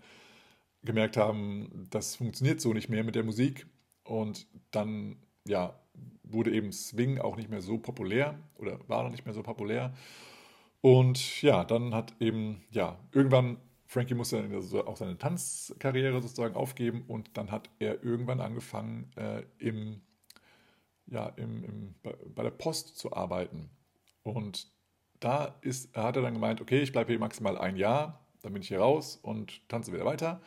gemerkt haben, das funktioniert so nicht mehr mit der Musik. Und dann, ja, wurde eben Swing auch nicht mehr so populär oder war noch nicht mehr so populär. Und ja, dann hat eben, ja, irgendwann, Frankie musste also auch seine Tanzkarriere sozusagen aufgeben und dann hat er irgendwann angefangen, äh, im, ja, im, im, bei, bei der Post zu arbeiten. Und da ist, hat er dann gemeint, okay, ich bleibe hier maximal ein Jahr, dann bin ich hier raus und tanze wieder weiter.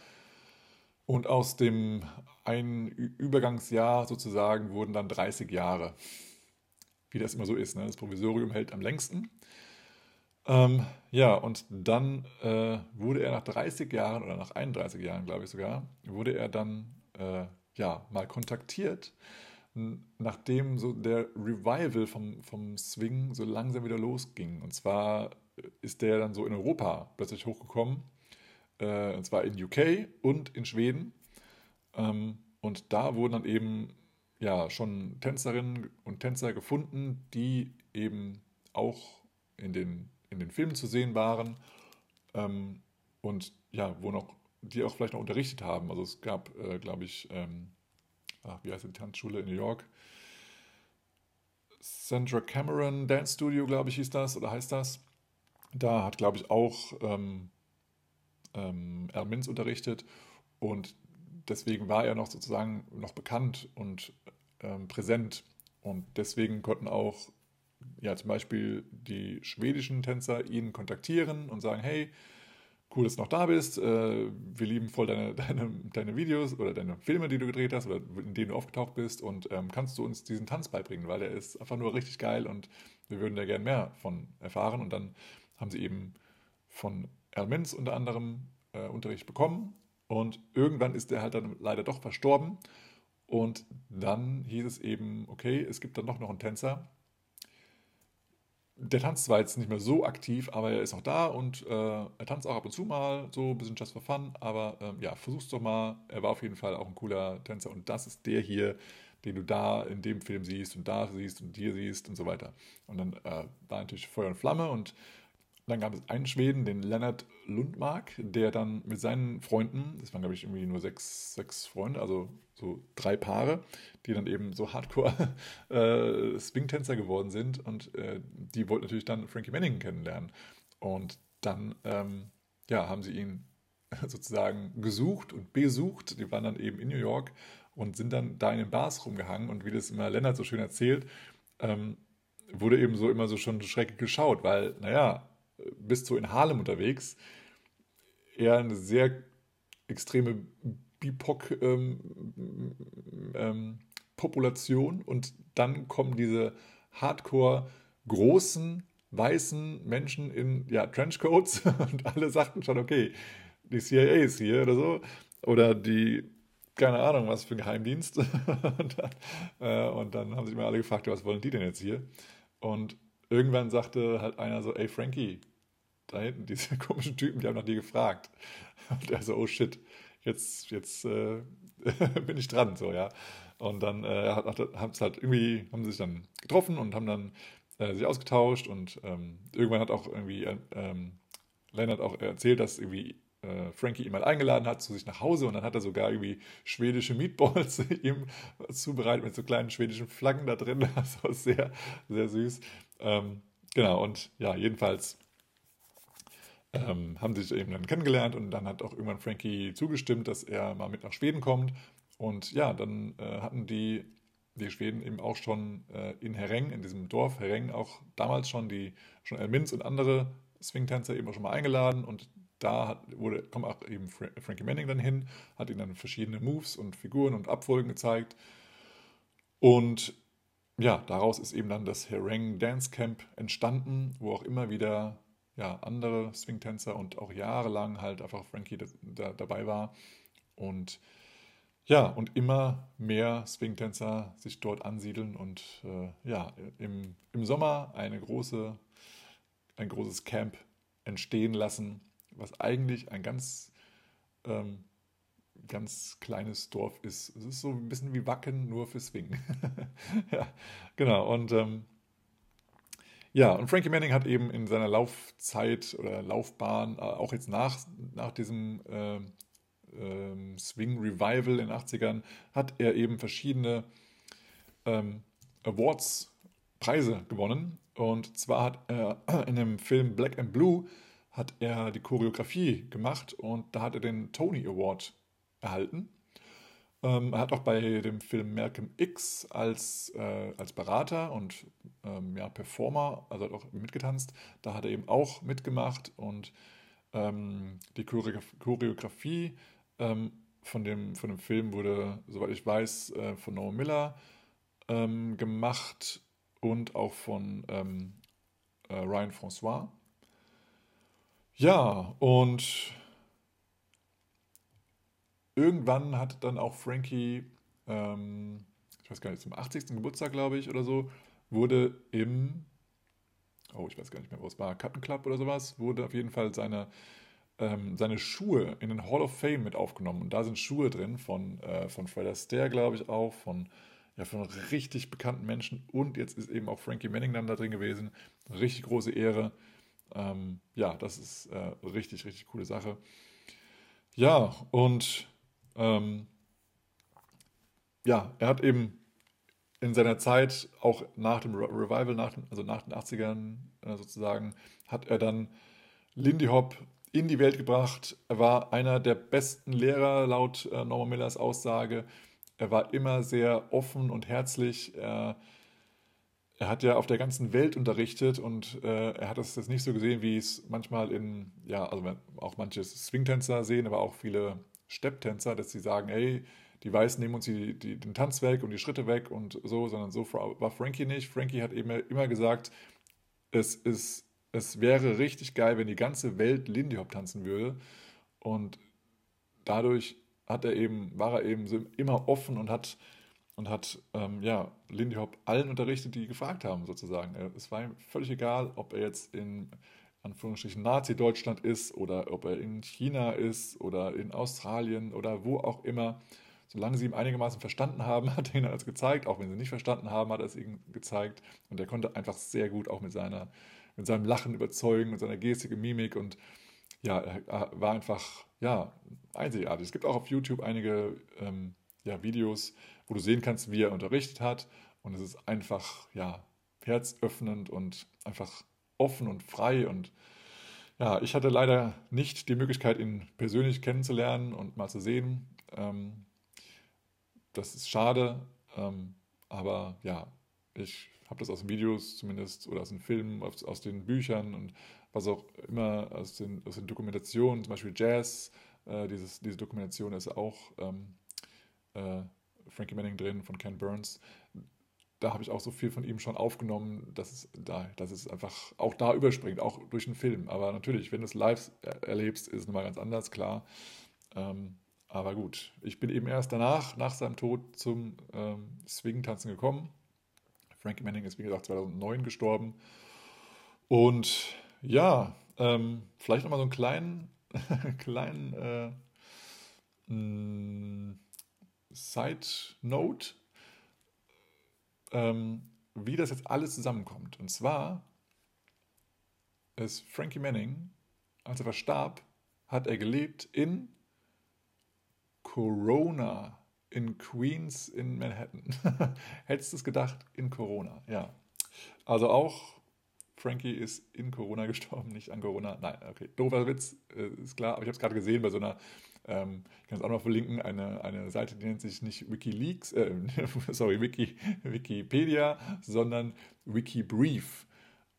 Und aus dem ein Übergangsjahr sozusagen wurden dann 30 Jahre. Wie das immer so ist, ne? das Provisorium hält am längsten. Ähm, ja, und dann äh, wurde er nach 30 Jahren oder nach 31 Jahren, glaube ich sogar, wurde er dann äh, ja, mal kontaktiert nachdem so der Revival vom, vom Swing so langsam wieder losging. Und zwar ist der dann so in Europa plötzlich hochgekommen. Äh, und zwar in UK und in Schweden. Ähm, und da wurden dann eben ja schon Tänzerinnen und Tänzer gefunden, die eben auch in den, in den Filmen zu sehen waren. Ähm, und ja, wo noch, die auch vielleicht noch unterrichtet haben. Also es gab, äh, glaube ich, ähm, ach, wie heißt die Tanzschule in New York? Sandra Cameron Dance Studio, glaube ich, hieß das oder heißt das. Da hat, glaube ich, auch ähm, ähm, Al Minz unterrichtet und deswegen war er noch sozusagen noch bekannt und ähm, präsent und deswegen konnten auch ja zum Beispiel die schwedischen Tänzer ihn kontaktieren und sagen, hey, cool, dass du noch da bist. Äh, wir lieben voll deine, deine, deine Videos oder deine Filme, die du gedreht hast oder in denen du aufgetaucht bist. Und ähm, kannst du uns diesen Tanz beibringen, weil der ist einfach nur richtig geil und wir würden da gerne mehr von erfahren. Und dann haben sie eben von Al Minz unter anderem äh, Unterricht bekommen. Und irgendwann ist der halt dann leider doch verstorben. Und dann hieß es eben, okay, es gibt dann doch noch einen Tänzer, der tanzt zwar jetzt nicht mehr so aktiv, aber er ist auch da und äh, er tanzt auch ab und zu mal, so ein bisschen just for fun. Aber ähm, ja, versuch's doch mal. Er war auf jeden Fall auch ein cooler Tänzer und das ist der hier, den du da in dem Film siehst und da siehst und hier siehst und so weiter. Und dann äh, war natürlich Feuer und Flamme und dann gab es einen Schweden, den Lennart Lundmark, der dann mit seinen Freunden, das waren glaube ich irgendwie nur sechs, sechs Freunde, also so drei Paare, die dann eben so Hardcore äh, Swing-Tänzer geworden sind und äh, die wollten natürlich dann Frankie Manning kennenlernen. Und dann ähm, ja, haben sie ihn sozusagen gesucht und besucht. Die waren dann eben in New York und sind dann da in den Bars rumgehangen und wie das immer Lennart so schön erzählt, ähm, wurde eben so immer so schon schrecklich geschaut, weil, naja, bist so in Harlem unterwegs, eher eine sehr extreme BIPOC-Population ähm, ähm, und dann kommen diese hardcore großen weißen Menschen in ja, Trenchcoats und alle sagten schon, okay, die CIA ist hier oder so oder die keine Ahnung, was für ein Geheimdienst. und, dann, äh, und dann haben sich immer alle gefragt, was wollen die denn jetzt hier? Und irgendwann sagte halt einer so, ey Frankie, da hinten, diese komischen Typen, die haben nach dir gefragt. Und er so, oh shit, jetzt, jetzt äh, bin ich dran, so, ja. Und dann äh, haben sie halt irgendwie, haben sie sich dann getroffen und haben dann äh, sich ausgetauscht und ähm, irgendwann hat auch irgendwie äh, ähm, Leonard auch erzählt, dass irgendwie äh, Frankie ihn mal eingeladen hat zu sich nach Hause und dann hat er sogar irgendwie schwedische Meatballs ihm zubereitet mit so kleinen schwedischen Flaggen da drin. Das war sehr, sehr süß. Ähm, genau, und ja, jedenfalls ähm, haben sich eben dann kennengelernt und dann hat auch irgendwann Frankie zugestimmt, dass er mal mit nach Schweden kommt. Und ja, dann äh, hatten die, die Schweden eben auch schon äh, in Hereng, in diesem Dorf Hereng, auch damals schon die schon Elminz und andere Swingtänzer eben auch schon mal eingeladen und da hat, wurde, kommt auch eben Fra Frankie Manning dann hin, hat ihnen dann verschiedene Moves und Figuren und Abfolgen gezeigt. Und ja, daraus ist eben dann das Herang Dance Camp entstanden, wo auch immer wieder ja, andere Swing-Tänzer und auch jahrelang halt einfach Frankie da, da, dabei war. Und ja, und immer mehr Swing-Tänzer sich dort ansiedeln und äh, ja, im, im Sommer eine große, ein großes Camp entstehen lassen, was eigentlich ein ganz ähm, ganz kleines Dorf ist. Es ist so ein bisschen wie Wacken, nur für Swing. ja, genau. Und ähm, ja, und Frankie Manning hat eben in seiner Laufzeit oder Laufbahn, äh, auch jetzt nach, nach diesem äh, äh, Swing Revival in den 80ern, hat er eben verschiedene ähm, Awards, Preise gewonnen. Und zwar hat er in dem Film Black and Blue hat er die Choreografie gemacht und da hat er den Tony Award erhalten. Ähm, er hat auch bei dem Film Malcolm X als, äh, als Berater und ähm, ja, Performer, also hat auch mitgetanzt. Da hat er eben auch mitgemacht und ähm, die Choreografie ähm, von, dem, von dem Film wurde, soweit ich weiß, äh, von Noah Miller ähm, gemacht und auch von ähm, äh, Ryan François. Ja, und irgendwann hat dann auch Frankie, ähm, ich weiß gar nicht, zum 80. Geburtstag, glaube ich, oder so, wurde im, oh, ich weiß gar nicht mehr, wo es war, Cotton Club oder sowas, wurde auf jeden Fall seine, ähm, seine Schuhe in den Hall of Fame mit aufgenommen. Und da sind Schuhe drin von, äh, von Fred Astaire, glaube ich, auch, von, ja, von richtig bekannten Menschen. Und jetzt ist eben auch Frankie Manning dann da drin gewesen. Richtig große Ehre. Ähm, ja, das ist äh, richtig, richtig coole Sache. Ja, und ähm, ja, er hat eben in seiner Zeit, auch nach dem Revival, nach dem, also nach den 80ern äh, sozusagen, hat er dann Lindy Hop in die Welt gebracht. Er war einer der besten Lehrer laut äh, Norman Millers Aussage. Er war immer sehr offen und herzlich. Er, er hat ja auf der ganzen Welt unterrichtet und äh, er hat es jetzt nicht so gesehen, wie es manchmal in, ja, also auch manche Swingtänzer sehen, aber auch viele Stepptänzer, dass sie sagen, hey, die Weißen nehmen uns die, die, den Tanz weg und die Schritte weg und so, sondern so war Frankie nicht. Frankie hat eben immer gesagt, es, ist, es wäre richtig geil, wenn die ganze Welt Lindy Hop tanzen würde. Und dadurch hat er eben, war er eben immer offen und hat, und hat ähm, ja, Lindy Hop allen unterrichtet, die gefragt haben, sozusagen. Es war ihm völlig egal, ob er jetzt in Anführungsstrichen Nazi-Deutschland ist oder ob er in China ist oder in Australien oder wo auch immer. Solange sie ihm einigermaßen verstanden haben, hat er ihnen das gezeigt. Auch wenn sie nicht verstanden haben, hat er es ihnen gezeigt. Und er konnte einfach sehr gut auch mit, seiner, mit seinem Lachen überzeugen, mit seiner Gestik und Mimik. Und ja, er war einfach ja, einzigartig. Es gibt auch auf YouTube einige ähm, ja, Videos, wo du sehen kannst, wie er unterrichtet hat. Und es ist einfach ja, herzöffnend und einfach offen und frei. Und ja, ich hatte leider nicht die Möglichkeit, ihn persönlich kennenzulernen und mal zu sehen. Ähm, das ist schade, ähm, aber ja, ich habe das aus den Videos zumindest oder aus den Filmen, aus, aus, den Büchern und was auch immer aus den, aus den Dokumentationen, zum Beispiel Jazz, äh, dieses, diese Dokumentation ist auch ähm, äh, Frankie Manning drin von Ken Burns da habe ich auch so viel von ihm schon aufgenommen, dass es, da, dass es einfach auch da überspringt, auch durch den Film. Aber natürlich, wenn du es live erlebst, ist es nochmal ganz anders, klar. Ähm, aber gut, ich bin eben erst danach, nach seinem Tod, zum ähm, Swing-Tanzen gekommen. Frankie Manning ist, wie gesagt, 2009 gestorben. Und ja, ähm, vielleicht nochmal so einen kleinen, kleinen äh, mm, Side-Note ähm, wie das jetzt alles zusammenkommt. Und zwar ist Frankie Manning, als er verstarb, hat er gelebt in Corona, in Queens, in Manhattan. Hättest du es gedacht, in Corona, ja. Also auch Frankie ist in Corona gestorben, nicht an Corona. Nein, okay, doofer Witz, äh, ist klar. Aber ich habe es gerade gesehen bei so einer, ähm, ich kann es auch noch verlinken, eine, eine Seite, die nennt sich nicht Wikileaks, äh, sorry, Wiki, Wikipedia, sondern Wikibrief.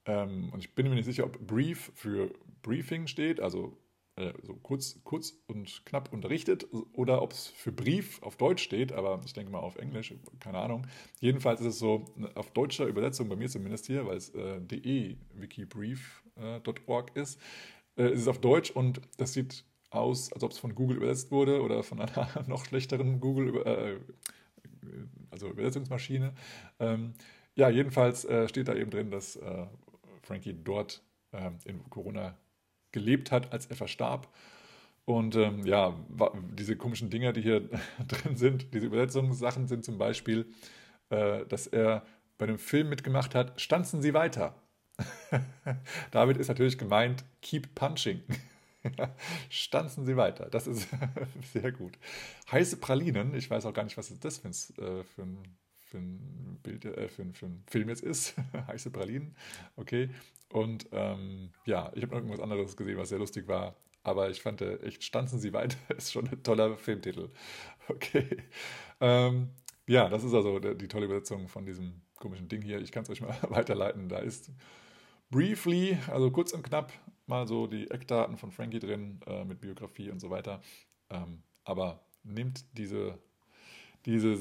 Ähm, und ich bin mir nicht sicher, ob Brief für Briefing steht, also äh, so kurz, kurz und knapp unterrichtet oder ob es für Brief auf Deutsch steht, aber ich denke mal auf Englisch, keine Ahnung. Jedenfalls ist es so auf deutscher Übersetzung, bei mir zumindest hier, weil es äh, de-wikibrief.org äh, ist, äh, ist es auf Deutsch und das sieht aus, als ob es von Google übersetzt wurde oder von einer noch schlechteren Google, äh, also Übersetzungsmaschine. Ähm, ja, jedenfalls äh, steht da eben drin, dass äh, Frankie dort äh, in Corona gelebt hat, als er verstarb. Und ähm, ja, diese komischen Dinger, die hier drin sind, diese Übersetzungssachen sind zum Beispiel, äh, dass er bei einem Film mitgemacht hat, stanzen Sie weiter. Damit ist natürlich gemeint, keep punching. Stanzen Sie weiter. Das ist sehr gut. Heiße Pralinen, ich weiß auch gar nicht, was das für ein, äh, für ein, für ein Bild, äh, für, ein, für ein Film jetzt ist. Heiße Pralinen, okay. Und ähm, ja, ich habe noch irgendwas anderes gesehen, was sehr lustig war. Aber ich fand äh, echt, Stanzen Sie weiter, ist schon ein toller Filmtitel. Okay. Ähm, ja, das ist also die tolle Übersetzung von diesem komischen Ding hier. Ich kann es euch mal weiterleiten. Da ist briefly, also kurz und knapp, mal so die Eckdaten von Frankie drin äh, mit Biografie und so weiter. Ähm, aber nimmt diese, diese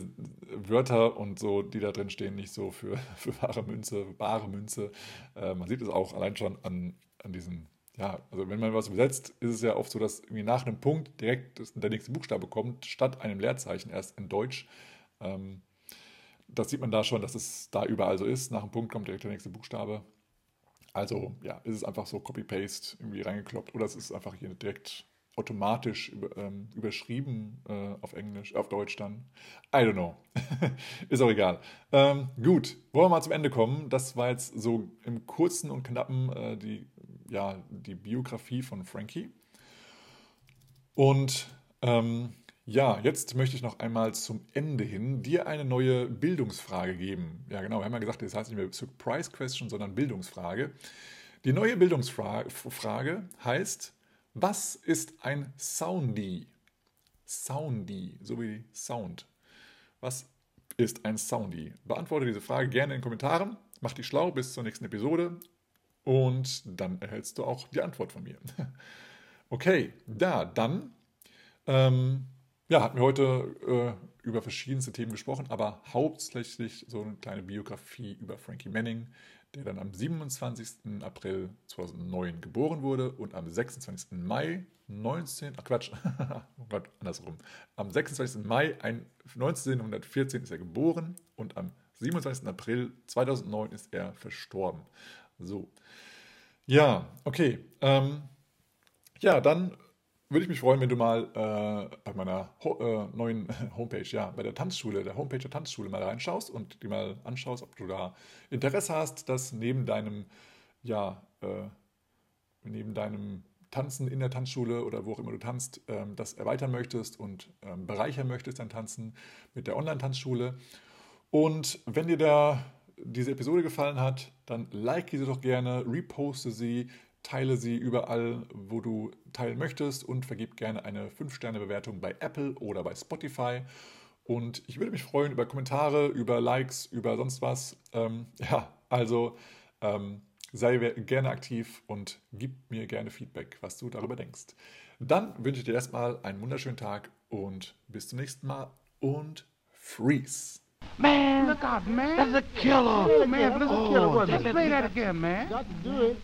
Wörter und so, die da drin stehen, nicht so für, für wahre Münze, bare Münze. Äh, man sieht es auch allein schon an, an diesen, ja, also wenn man was übersetzt, ist es ja oft so, dass irgendwie nach einem Punkt direkt der nächste Buchstabe kommt, statt einem Leerzeichen erst in Deutsch. Ähm, das sieht man da schon, dass es da überall so ist. Nach einem Punkt kommt direkt der nächste Buchstabe. Also ja, ist es einfach so Copy-Paste irgendwie reingekloppt oder es ist einfach hier direkt automatisch über, ähm, überschrieben äh, auf Englisch, auf Deutsch dann. I don't know. ist auch egal. Ähm, gut, wollen wir mal zum Ende kommen. Das war jetzt so im kurzen und knappen äh, die, ja, die Biografie von Frankie. Und ähm, ja, jetzt möchte ich noch einmal zum Ende hin dir eine neue Bildungsfrage geben. Ja, genau, wir haben ja gesagt, das heißt nicht mehr Surprise Question, sondern Bildungsfrage. Die neue Bildungsfrage heißt, was ist ein Soundy? Soundy, so wie Sound. Was ist ein Soundy? Beantworte diese Frage gerne in den Kommentaren. Mach dich schlau bis zur nächsten Episode und dann erhältst du auch die Antwort von mir. Okay, da, dann ähm, ja, hatten wir heute äh, über verschiedenste Themen gesprochen, aber hauptsächlich so eine kleine Biografie über Frankie Manning, der dann am 27. April 2009 geboren wurde und am 26. Mai 19, ach Quatsch, oh Gott, andersrum. Am 26. Mai 1914 ist er geboren und am 27. April 2009 ist er verstorben. So. Ja, okay. Ähm, ja, dann würde ich mich freuen, wenn du mal äh, bei meiner Ho äh, neuen Homepage, ja, bei der Tanzschule, der Homepage der Tanzschule mal reinschaust und die mal anschaust, ob du da Interesse hast, dass neben deinem, ja, äh, neben deinem Tanzen in der Tanzschule oder wo auch immer du tanzt, ähm, das erweitern möchtest und ähm, bereichern möchtest, dein Tanzen mit der Online-Tanzschule. Und wenn dir da diese Episode gefallen hat, dann like sie doch gerne, reposte sie, teile sie überall, wo du teilen möchtest und vergib gerne eine 5-Sterne-Bewertung bei Apple oder bei Spotify. Und ich würde mich freuen über Kommentare, über Likes, über sonst was. Ähm, ja, also ähm, sei gerne aktiv und gib mir gerne Feedback, was du darüber denkst. Dann wünsche ich dir erstmal einen wunderschönen Tag und bis zum nächsten Mal und freeze. Man, look out, man. That's a killer. Oh, man, that's a killer. Oh, Let's play that again, man. Got to do it.